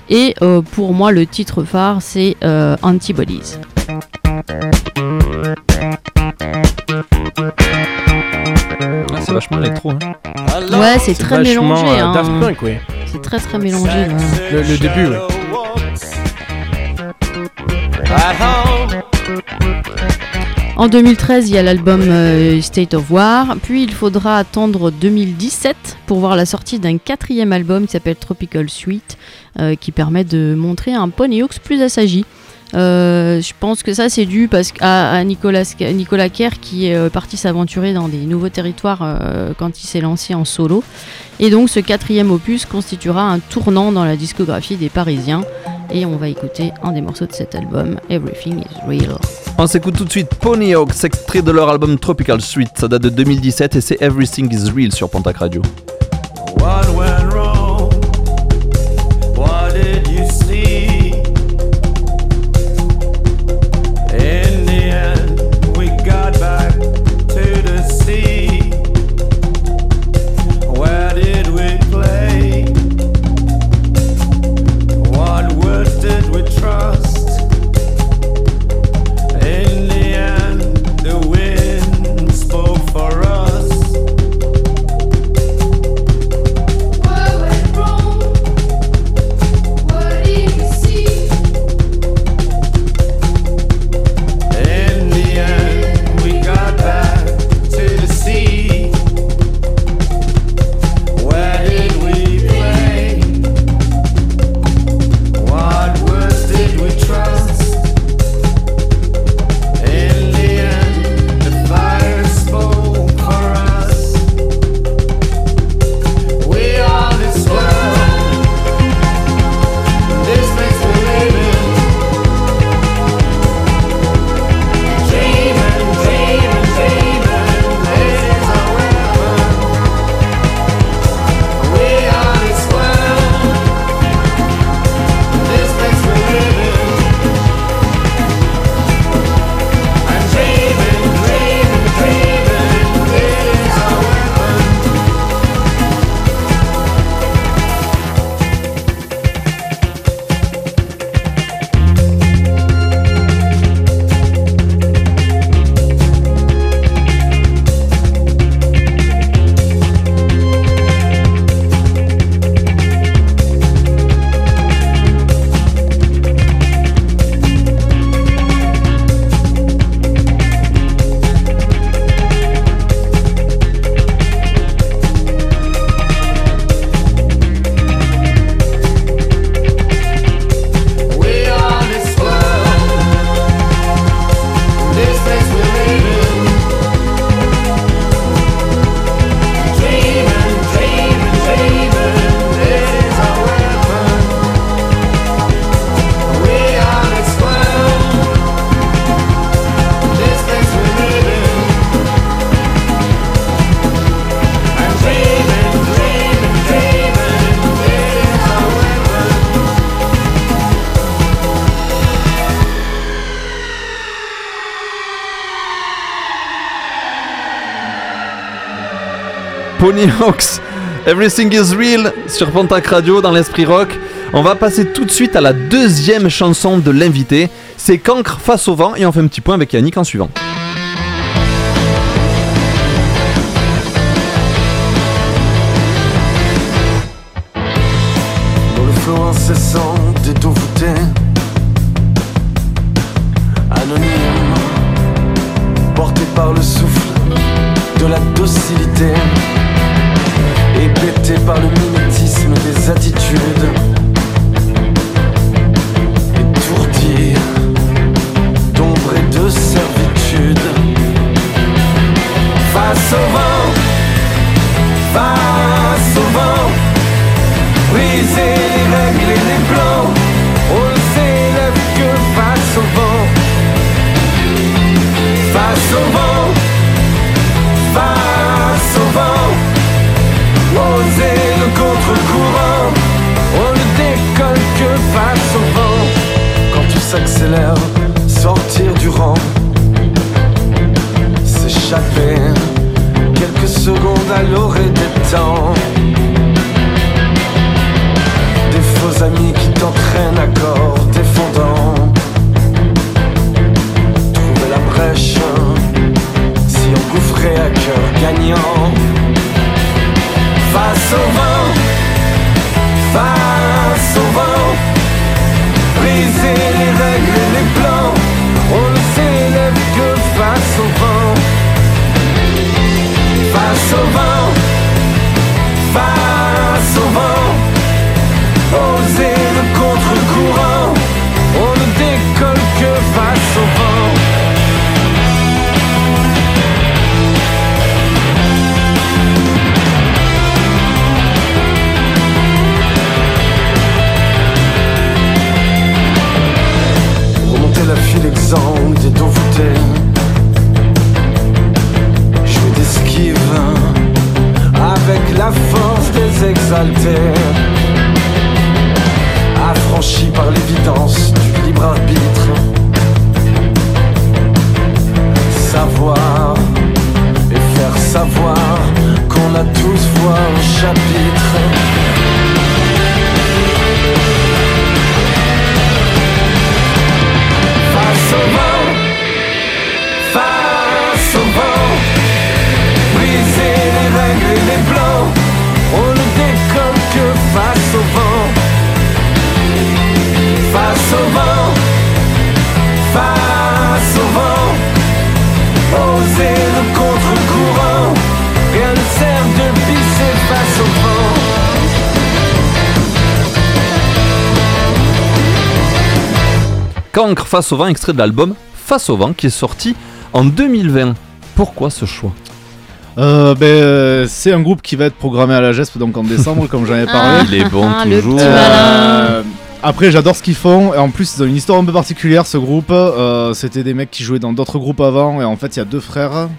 Et euh, pour moi, le titre phare, c'est Antibodies. Ah, c'est vachement électro. hein. Ouais, c'est très vachement, mélangé. euh, hein. Punk. C'est très très mélangé. là. Le, le début, ouais. En 2013, il y a l'album euh, State of War, puis il faudra attendre 2017 pour voir la sortie d'un quatrième album qui s'appelle Tropical Suite, euh, qui permet de montrer un Ponyhawks plus assagi. Euh, je pense que ça c'est dû parce qu'à à Nicolas, Nicolas Kerr qui est euh, parti s'aventurer dans des nouveaux territoires euh, quand il s'est lancé en solo. Et donc ce quatrième opus constituera un tournant dans la discographie des Parisiens. Et on va écouter un des morceaux de cet album, Everything is Real. On s'écoute tout de suite Ponyhawks, extrait de leur album Tropical Suite. Ça date de 2017 et c'est Everything is Real sur Pontac Radio. What went Pony Hawks, Everything is Real sur Pontac Radio dans l'Esprit Rock. On va passer tout de suite à la deuxième chanson de l'invité. C'est Cancre face au vent et on fait un petit point avec Yannick en suivant. Cancre face au vent, extrait de l'album Face au vent qui est sorti en 2020. Pourquoi ce choix? Euh, ben, euh, c'est un groupe qui va être programmé à la GESP donc en décembre, comme j'en ai parlé. Ah, Il est bon ah, toujours. Euh, après, j'adore ce qu'ils font. Et en plus, ils ont une histoire un peu particulière, ce groupe. Euh, C'était des mecs qui jouaient dans d'autres groupes avant. Et en fait, il y a deux frères.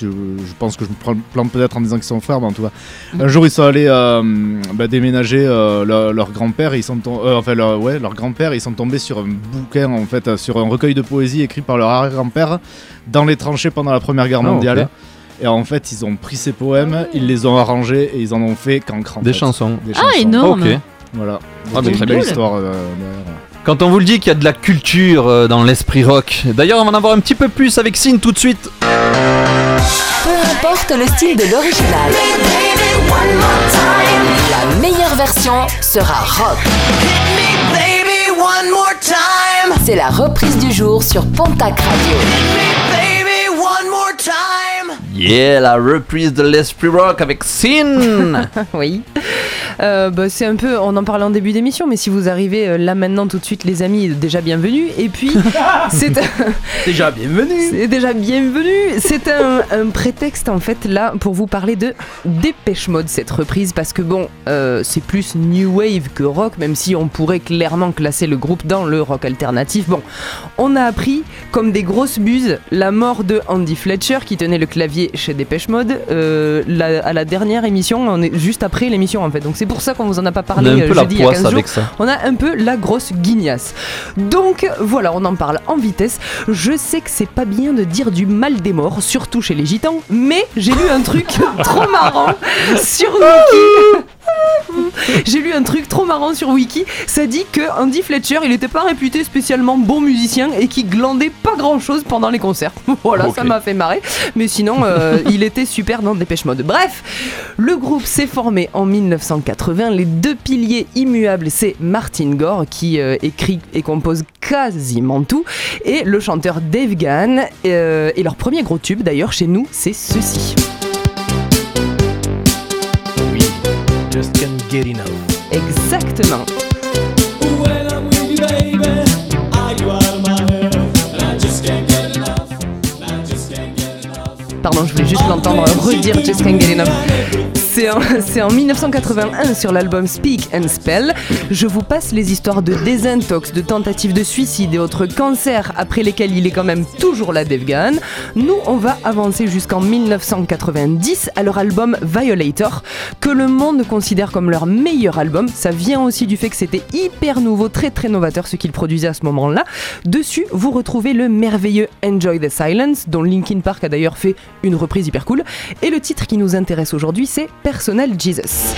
Je, je pense que je me prends- plante peut-être en disant qu'ils sont frères, mais en tout cas. Un jour, ils sont allés euh, bah, déménager euh, leur, leur grand-père. et Ils sont tom- euh, enfin, leur, ouais, leur grand-père. Ils sont tombés sur un bouquin, en fait, euh, sur un recueil de poésie écrit par leur arrière-grand-père dans les tranchées pendant la Première Guerre Ah, mondiale. Et en fait, ils ont pris ces poèmes, ils les ont arrangés et ils en ont fait cancre. en Des fait. chansons. Des Ah, chansons. énorme. Ok. Voilà. Ah, mais C'est très une belle histoire. euh. Quand on vous le dit qu'il y a de la culture dans l'esprit rock. D'ailleurs, on va en avoir un petit peu plus avec Sin tout de suite. Le style de l'original, la meilleure version sera rock. Baby, one more time. C'est la reprise du jour sur Pontac Radio. Baby, one more time. Yeah, la reprise de l'esprit rock avec Sin. *laughs* oui. Euh, bah, c'est un peu, on en parlait en début d'émission, mais si vous arrivez euh, là maintenant tout de suite, les amis, déjà bienvenue. Et puis, *laughs* c'est déjà bienvenue. C'est déjà bienvenue. C'est un, un prétexte en fait là pour vous parler de Dépêche Mode cette reprise parce que bon, euh, c'est plus new wave que rock, même si on pourrait clairement classer le groupe dans le rock alternatif. Bon, on a appris comme des grosses buses la mort de Andy Fletcher qui tenait le clavier chez Dépêche Mode la- à la dernière émission, on est juste après l'émission en fait. Donc c'est C'est pour ça qu'on vous en a pas On parlé a un euh, peu la jeudi il y a poisse 15 jours. avec ça. On a un peu la grosse guignasse. Donc voilà, on en parle en vitesse. Je sais que c'est pas bien de dire du mal des morts, surtout chez les gitans, mais j'ai lu un truc *laughs* trop marrant sur Wiki. *laughs* J'ai lu un truc trop marrant sur Wiki. Ça dit que Andy Fletcher, il était pas réputé spécialement bon musicien et qu'il glandait pas grand chose pendant les concerts. *laughs* voilà, ça m'a fait marrer. Mais sinon, euh, il était super dans Dépêche Mode. Bref, le groupe s'est formé en 1980. Les deux piliers immuables, c'est Martin Gore qui euh, écrit et compose quasiment tout, et le chanteur Dave Gahan. euh, et leur premier gros tube, d'ailleurs, chez nous, c'est ceci. Just can't get enough. Exactement. Pardon, je voulais juste l'entendre redire Just Can't Get Enough. C'est en, *laughs* c'est en 1981 sur l'album Speak and Spell. Je vous passe les histoires de désintox, de tentatives de suicide et autres cancers après lesquels il est quand même toujours là, Dave Gahan. Nous, on va avancer jusqu'en 1990 à leur album Violator, que le monde considère comme leur meilleur album. Ça vient aussi du fait que c'était hyper nouveau, très très novateur ce qu'ils produisaient à ce moment-là. Dessus, vous retrouvez le merveilleux Enjoy the Silence, dont Linkin Park a d'ailleurs fait une reprise hyper cool. Et le titre qui nous intéresse aujourd'hui, c'est Personal Jesus.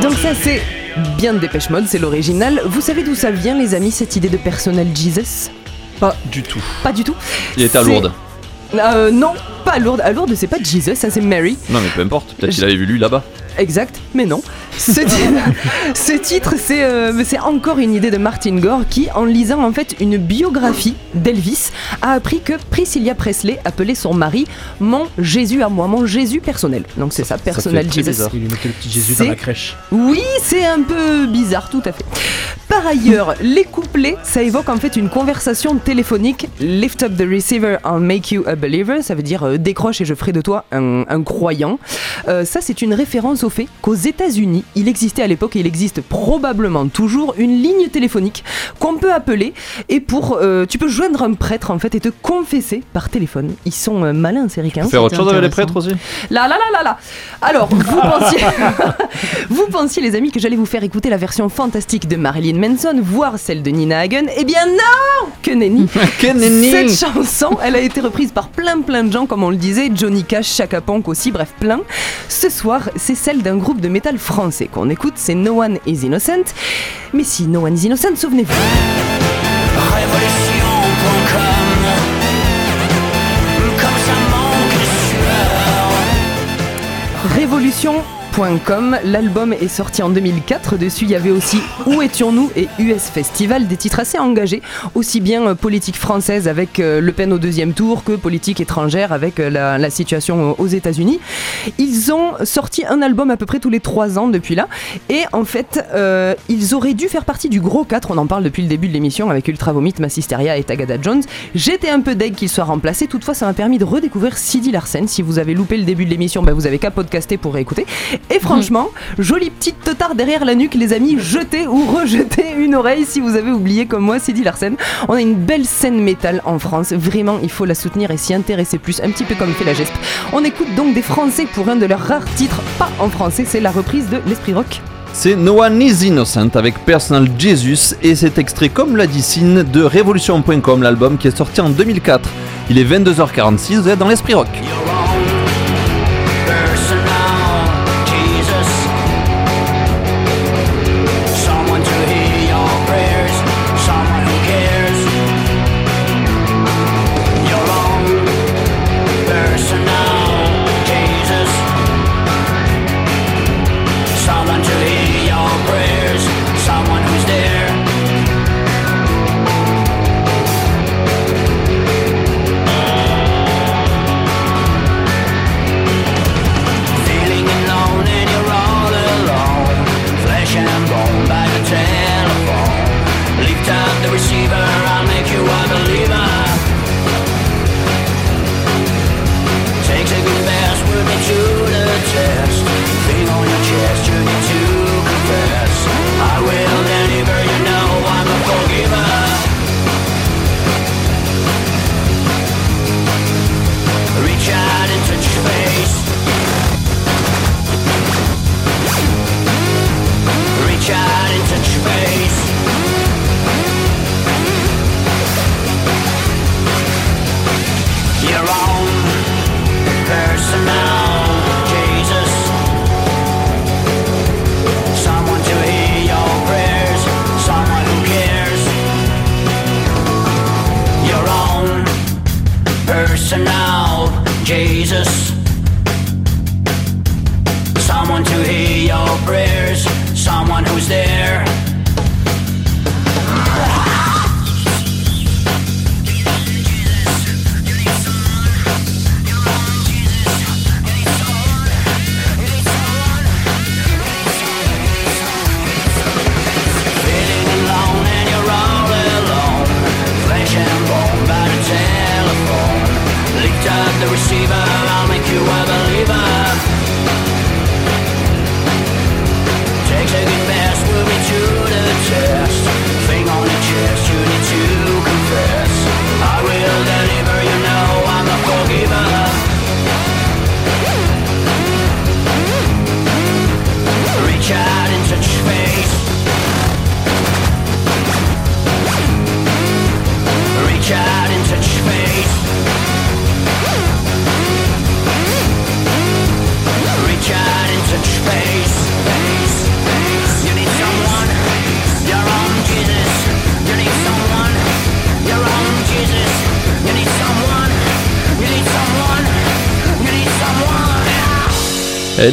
Donc ça c'est bien de Dépêche Mode, c'est l'original. Vous savez d'où ça vient les amis cette idée de Personal Jesus? Pas du tout. Pas du tout? Il était à Lourdes. Euh, non, pas à Lourdes. À Lourdes c'est pas Jesus, ça c'est Mary. Non, mais peu importe. Peut-être qu'il avait vu lui là-bas. Exact, mais non. Ce titre, *laughs* ce titre, c'est euh, c'est encore une idée de Martin Gore qui, en lisant en fait une biographie d'Elvis, a appris que Priscilla Presley appelait son mari mon Jésus à moi, mon Jésus personnel. Donc c'est ça, Personal Jesus. Il lui mettait le petit Jésus dans la crèche. Oui, c'est un peu bizarre, tout à fait. Par ailleurs, *laughs* les couplets, ça évoque en fait une conversation téléphonique. Lift up the receiver and make you a believer, ça veut dire euh, décroche et je ferai de toi un, un croyant. Euh, ça, c'est une référence au fait qu'aux États-Unis, il existait à l'époque et il existe probablement toujours une ligne téléphonique qu'on peut appeler et pour euh, tu peux joindre un prêtre en fait et te confesser par téléphone. Ils sont euh, malins ces ricains. Faire autre chose avec les prêtres aussi Là, là, là, là, là. Alors, vous *laughs* pensiez, *laughs* vous pensiez, les amis, que j'allais vous faire écouter la version fantastique de Marilyn Manson, voire celle de Nina Hagen Eh bien non Que nenni *laughs* Que nenni Cette chanson, elle a été reprise par plein plein de gens, comme on le disait, Johnny Cash, Chaka Ponk aussi, bref, plein. Ce soir, c'est celle d'un groupe de métal français qu'on écoute, c'est No One Is Innocent. Mais si No One Is Innocent, souvenez-vous. Révolution.com Révolution.com, l'album est sorti en 2004. Dessus, il y avait aussi Où étions-nous et US Festival, des titres assez engagés, aussi bien euh, politique française avec euh, Le Pen au deuxième tour que politique étrangère avec euh, la, situation aux États-Unis. Ils ont sorti un album à peu près tous les trois ans depuis là. Et en fait, euh, ils auraient dû faire partie du gros 4. On en parle depuis le début de l'émission avec Ultra Vomit, Massisteria et Tagada Jones. J'étais un peu deg qu'ils soient remplacés. Toutefois, ça m'a permis de redécouvrir Sidi Larsen. Si vous avez loupé le début de l'émission, bah, vous avez qu'à podcaster pour réécouter. Et franchement, jolie petite totard derrière la nuque, les amis. Jetez ou rejetez une oreille si vous avez oublié comme moi Sidi Larsen. On a une belle scène métal en France. Vraiment, il faut la soutenir et s'y intéresser plus. Un petit peu comme fait la GESP. On écoute donc des Français pour un de leurs rares titres, pas en français, c'est la reprise de l'Esprit Rock. C'est No One Innocent avec Personal Jesus et c'est extrait comme l'a dit Sin de Révolution.com, l'album qui est sorti en 2004. Il est 22h46, vous êtes dans l'esprit rock.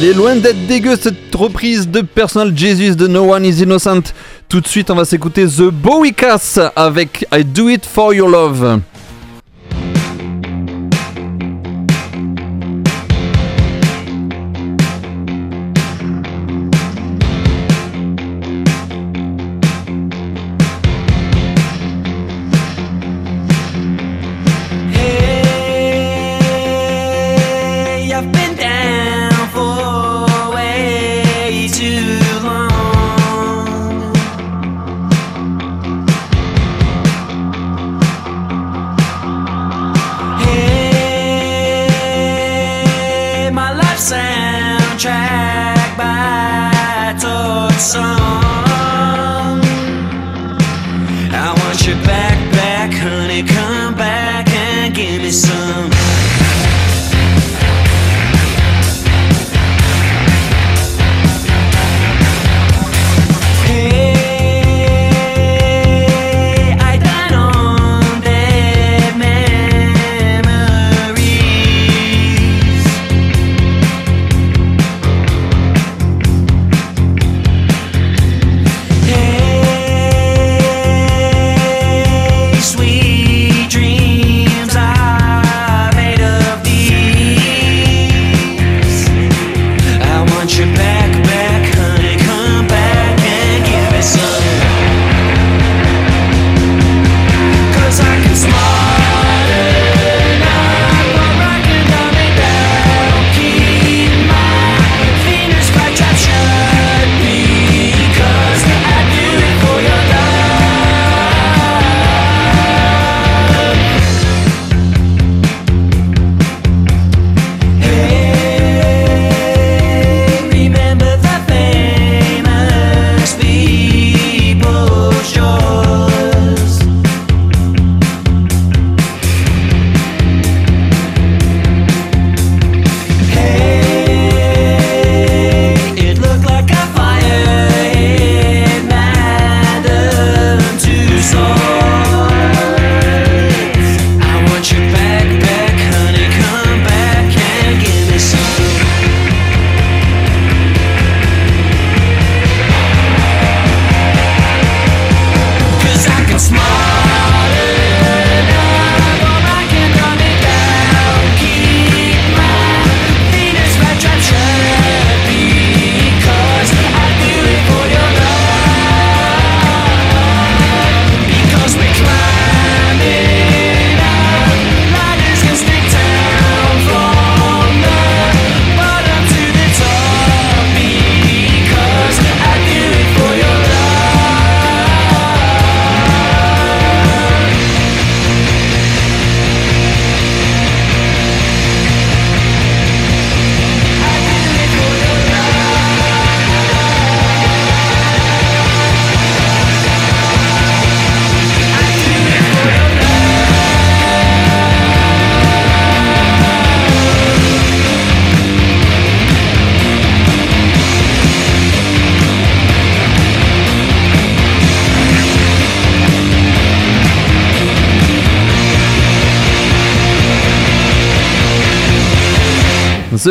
Elle est loin d'être dégueu cette reprise de Personal Jesus de No One Is Innocent. Tout de suite, on va s'écouter The Bowie Cass avec I Do It For Your Love.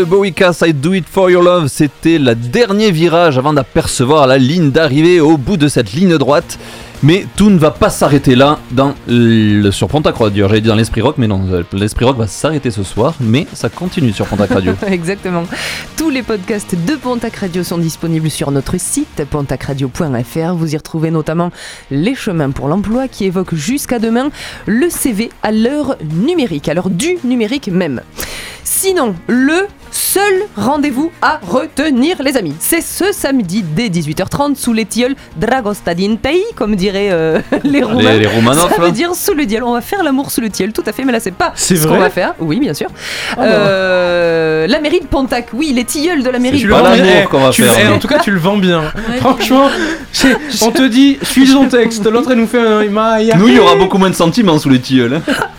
The I Do It For Your Love, c'était le dernier virage avant d'apercevoir la ligne d'arrivée au bout de cette ligne droite. Mais tout ne va pas s'arrêter là dans le, sur Pontac Radio. Dire dans l'Esprit Rock, mais non, l'Esprit Rock va s'arrêter ce soir, mais ça continue sur Pontac Radio. *laughs* Exactement. Tous les podcasts de Pontac Radio sont disponibles sur notre site pontacradio.fr. Vous y retrouvez notamment les chemins pour l'emploi qui évoquent jusqu'à demain le CV à l'heure numérique, à l'heure du numérique même. Sinon, le seul rendez-vous à retenir, les amis, c'est ce samedi dès 18h30 sous les tilleuls Dragostadin comme diraient euh, *laughs* les Roumains. les Ça là. veut dire sous le tilleul. On va faire l'amour sous le tilleul, tout à fait, mais là c'est pas C'est ce vrai qu'on va faire. Oui, bien sûr. bah. Euh, la mairie de Pontac, oui, les tilleuls de la mairie Tu de le Pontac. vends bien. qu'on va Tu- faire. en tout cas, tu le vends bien. *laughs* Franchement, on te dit, suis ton texte. L'autre, elle nous fait un. Nous, il y aura beaucoup moins de sentiments sous les tilleuls. hein. *laughs*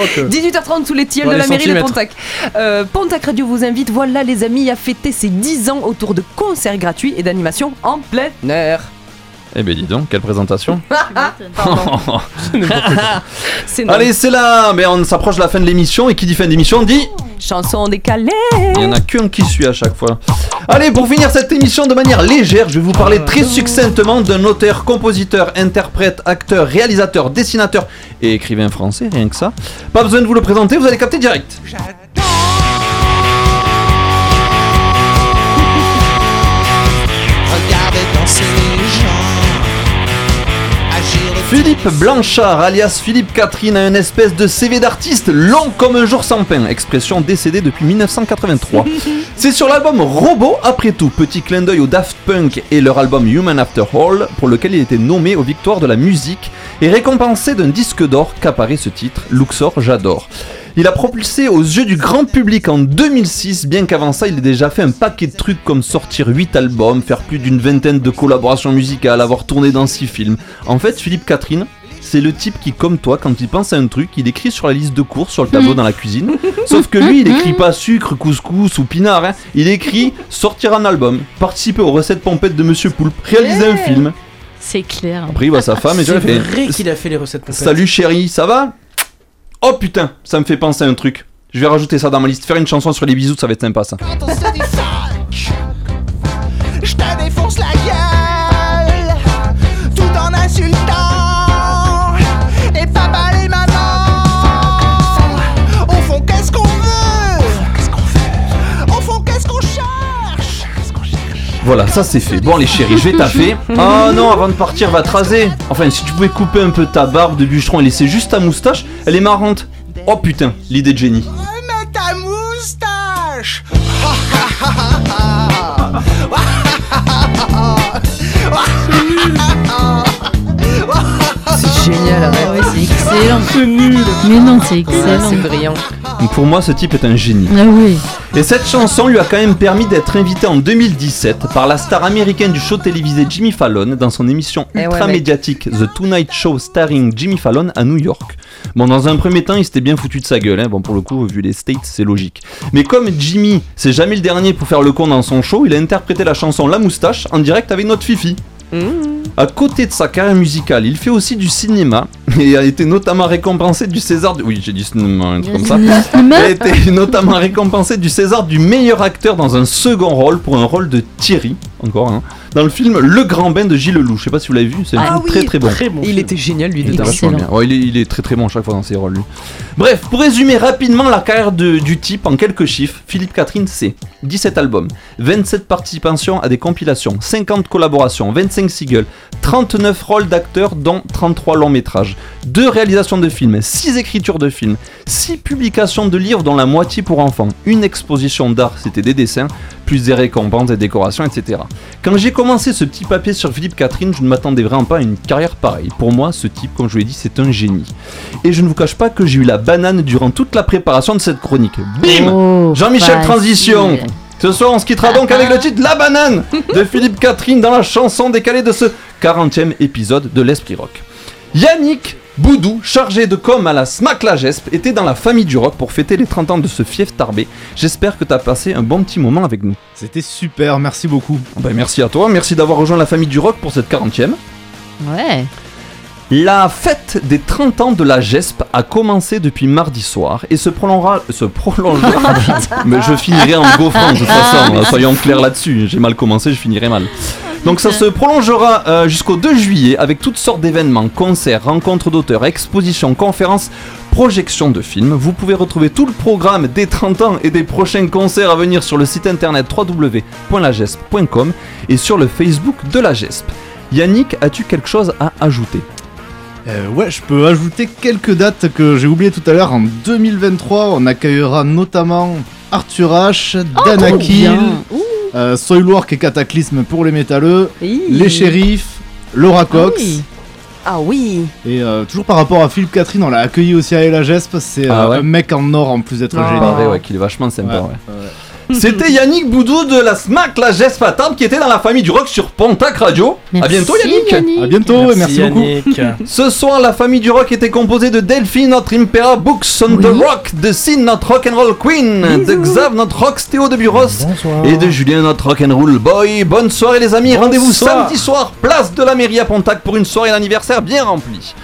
18h30 sous les tilleuls de la mairie de. Pontac. Euh, Pontac Radio vous invite, voilà les amis, à fêter ses 10 ans autour de concerts gratuits et d'animations en plein air. Eh ben dis donc, quelle présentation. *laughs* *laughs* *laughs* C'est. Allez, c'est là Mais on s'approche de la fin de l'émission, et qui dit fin d'émission dit... Chanson décalée. Il y en a qu'un qui suit à chaque fois. Allez, pour finir cette émission de manière légère, je vais vous parler très succinctement d'un auteur, compositeur, interprète, acteur, réalisateur, dessinateur et écrivain français, rien que ça. Pas besoin de vous le présenter, vous allez capter direct. Philippe Blanchard, alias Philippe Catherine, a une espèce de CV d'artiste long comme un jour sans pain, expression décédée depuis 1983. *laughs* C'est sur l'album Robot, après tout, petit clin d'œil au Daft Punk et leur album Human After All, pour lequel il était nommé aux victoires de la musique et récompensé d'un disque d'or qu'apparaît ce titre, Luxor J'adore. Il a propulsé aux yeux du grand public en 2006, bien qu'avant ça il ait déjà fait un paquet de trucs comme sortir 8 albums, faire plus d'une vingtaine de collaborations musicales, avoir tourné dans 6 films. En fait, Philippe Catherine, c'est le type qui, comme toi, quand il pense à un truc, il écrit sur la liste de courses sur le tableau dans la cuisine. Sauf que lui, il écrit pas sucre, couscous ou pinard. hein. Il écrit sortir un album, participer aux recettes pompettes de Monsieur Poulpe, réaliser un film. C'est clair. Après, il voit sa femme et je C'est fait vrai qu'il a fait les recettes pompettes. Salut chérie, ça va? Oh putain, ça me fait penser à un truc. Je vais rajouter ça dans ma liste. Faire une chanson sur les bisous, ça va être sympa ça. Voilà, ça c'est fait. Bon les chéris, je vais taffer. Ah non, avant de partir, va te raser. Enfin, si tu pouvais couper un peu ta barbe de bûcheron et laisser juste ta moustache, elle est marrante. Oh putain, l'idée de génie. Remets ta moustache *laughs* *laughs* génial, arrête. Ouais, c'est excellent. C'est nul. Mais non, c'est Ouais, excellent. C'est brillant. Donc pour moi, ce type est un génie. Ah oui. Et cette chanson lui a quand même permis d'être invité en 2017 par la star américaine du show télévisé Jimmy Fallon dans son émission Eh ouais, ultra médiatique The Tonight Show starring Jimmy Fallon à New York. Bon, dans un premier temps, il s'était bien foutu de sa gueule. hein. Bon, pour le coup, vu les States, c'est logique. Mais comme Jimmy, c'est jamais le dernier pour faire le con dans son show, il a interprété la chanson La Moustache en direct avec notre Fifi. À côté de sa carrière musicale, il fait aussi du cinéma *laughs* et a été notamment récompensé du César. Du... Oui, j'ai dit cinéma, un truc comme ça. *laughs* Il a été notamment récompensé du César du meilleur acteur dans un second rôle pour un rôle de Thierry, encore hein, dans le film Le Grand Bain de Gilles Leloup. Je sais pas si vous l'avez vu, c'est un Ah film oui, très très bon. Il était génial, lui. Il était dedans. vachement bien. Ouais, il, est, il est très très bon à chaque fois dans ses rôles, lui. Bref, pour résumer rapidement la carrière de- du type en quelques chiffres, Philippe Catherine, c'est 17 albums, 27 participations à des compilations, 50 collaborations, 25 singles, 39 rôles d'acteurs, dont 33 longs métrages, 2 réalisations de films, 6 écritures de films, 6 publications de livres, dont la moitié pour enfants, une exposition d'art, c'était des dessins, plus des récompenses, des décorations, etc. Quand j'ai commencé ce petit papier sur Philippe Catherine, je ne m'attendais vraiment pas à une carrière pareille. Pour moi, ce type, comme je vous l'ai dit, c'est un génie. Et je ne vous cache pas que j'ai eu la banane durant toute la préparation de cette chronique. Bim Oh, Jean-Michel. Transition Ce soir, on se quittera donc avec le titre La banane de *laughs* Philippe Catherine dans la chanson décalée de ce 40e épisode de l'Esprit Rock. Yannick Boudou, chargé de com à la Smack la Gesp, était dans la famille du rock pour fêter les 30 ans de ce fief tarbé. J'espère que tu as passé un bon petit moment avec nous. C'était super, merci beaucoup. Ben, merci à toi, merci d'avoir rejoint la famille du rock pour cette 40e. Ouais. La fête des 30 ans de la GESP a commencé depuis mardi soir et se prolongera. Se prolongera. *laughs* mais je finirai en gaufrant de toute façon, hein, soyons clairs là-dessus. J'ai mal commencé, je finirai mal. Donc ça se prolongera euh, jusqu'au 2 juillet avec toutes sortes d'événements, concerts, rencontres d'auteurs, expositions, conférences, projections de films. Vous pouvez retrouver tout le programme des 30 ans et des prochains concerts à venir sur le site internet www.lagesp.com et sur le Facebook de la GESP. Yannick, as-tu quelque chose à ajouter? Euh, ouais, je peux ajouter quelques dates que j'ai oubliées tout à l'heure. En 2023, on accueillera notamment Arthur H, Dana trop Kill, bien. euh, Soilwork et Cataclysme pour les métalleux, Oui. les shérifs, Laura Cox. oui. Ah oui. Et euh, toujours par rapport à Philippe Catherine, on l'a accueilli aussi à La Gesp. C'est Ah euh, ouais un mec en or en plus d'être Ah, génial. ouais, ouais, qu'il est vachement sympa. Ouais, ouais. C'était Yannick Boudou de la SMAC, la à Tarbes, qui était dans la famille du rock sur Pontac Radio. à bientôt Yannick. À bientôt et merci beaucoup. *laughs* Ce soir, la famille du rock était composée de Delphine, notre Impera Books on the Rock, de Sin, notre rock and roll queen, de Xav, notre rock stéo de Buros, et de Julien, notre rock and roll boy. Bonne soirée les amis, rendez-vous samedi soir, place de la mairie à Pontac pour une soirée d'anniversaire bien remplie.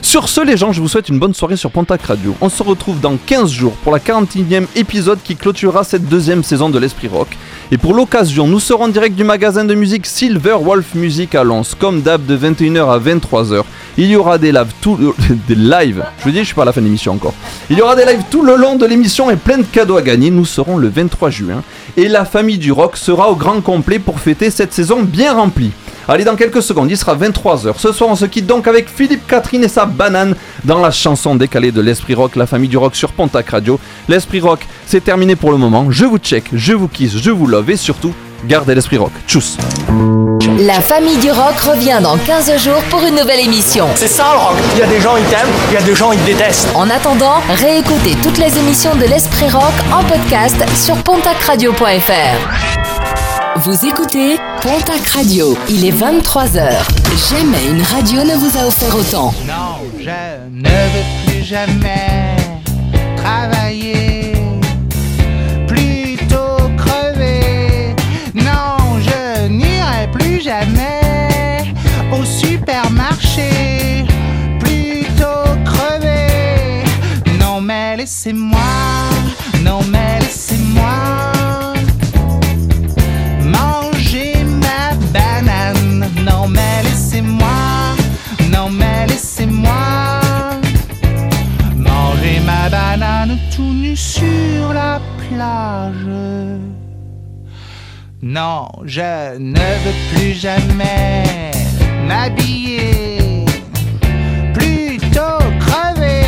Sur ce, les gens, je vous souhaite une bonne soirée sur Pontac Radio. On se retrouve dans 15 jours pour la 41e épisode qui clôturera cette deuxième saison de l'Esprit Rock. Et pour l'occasion, nous serons direct du magasin de musique Silver Wolf Music à Lens, comme d'hab de 21h à 23h. Il y aura des lives tout *laughs* des lives. Je veux dire, je suis pas à la fin de l'émission encore. Il y aura des lives tout le long de l'émission et plein de cadeaux à gagner. Nous serons le 23 juin et la famille du rock sera au grand complet pour fêter cette saison bien remplie. Allez, dans quelques secondes, il sera 23h. Ce soir, on se quitte donc avec Philippe Catherine et sa banane dans la chanson décalée de l'Esprit Rock, la famille du rock sur Pontac Radio. L'Esprit Rock, c'est terminé pour le moment. Je vous check, je vous kiss, je vous love et surtout, gardez l'Esprit Rock. Tchuss La famille du rock revient dans 15 jours pour une nouvelle émission. C'est ça le rock. Il y a des gens ils t'aiment, il y a des gens ils te détestent. En attendant, réécoutez toutes les émissions de l'Esprit Rock en podcast sur pontacradio.fr. Vous écoutez Pontac Radio. Il est 23h. Jamais une radio ne vous a offert autant. Non, je ne veux plus jamais travailler, plutôt crever. Non, je n'irai plus jamais au supermarché, plutôt crever. Non, mais laissez-moi, banane tout nu sur la plage. Non, je ne veux plus jamais m'habiller. Plutôt crever,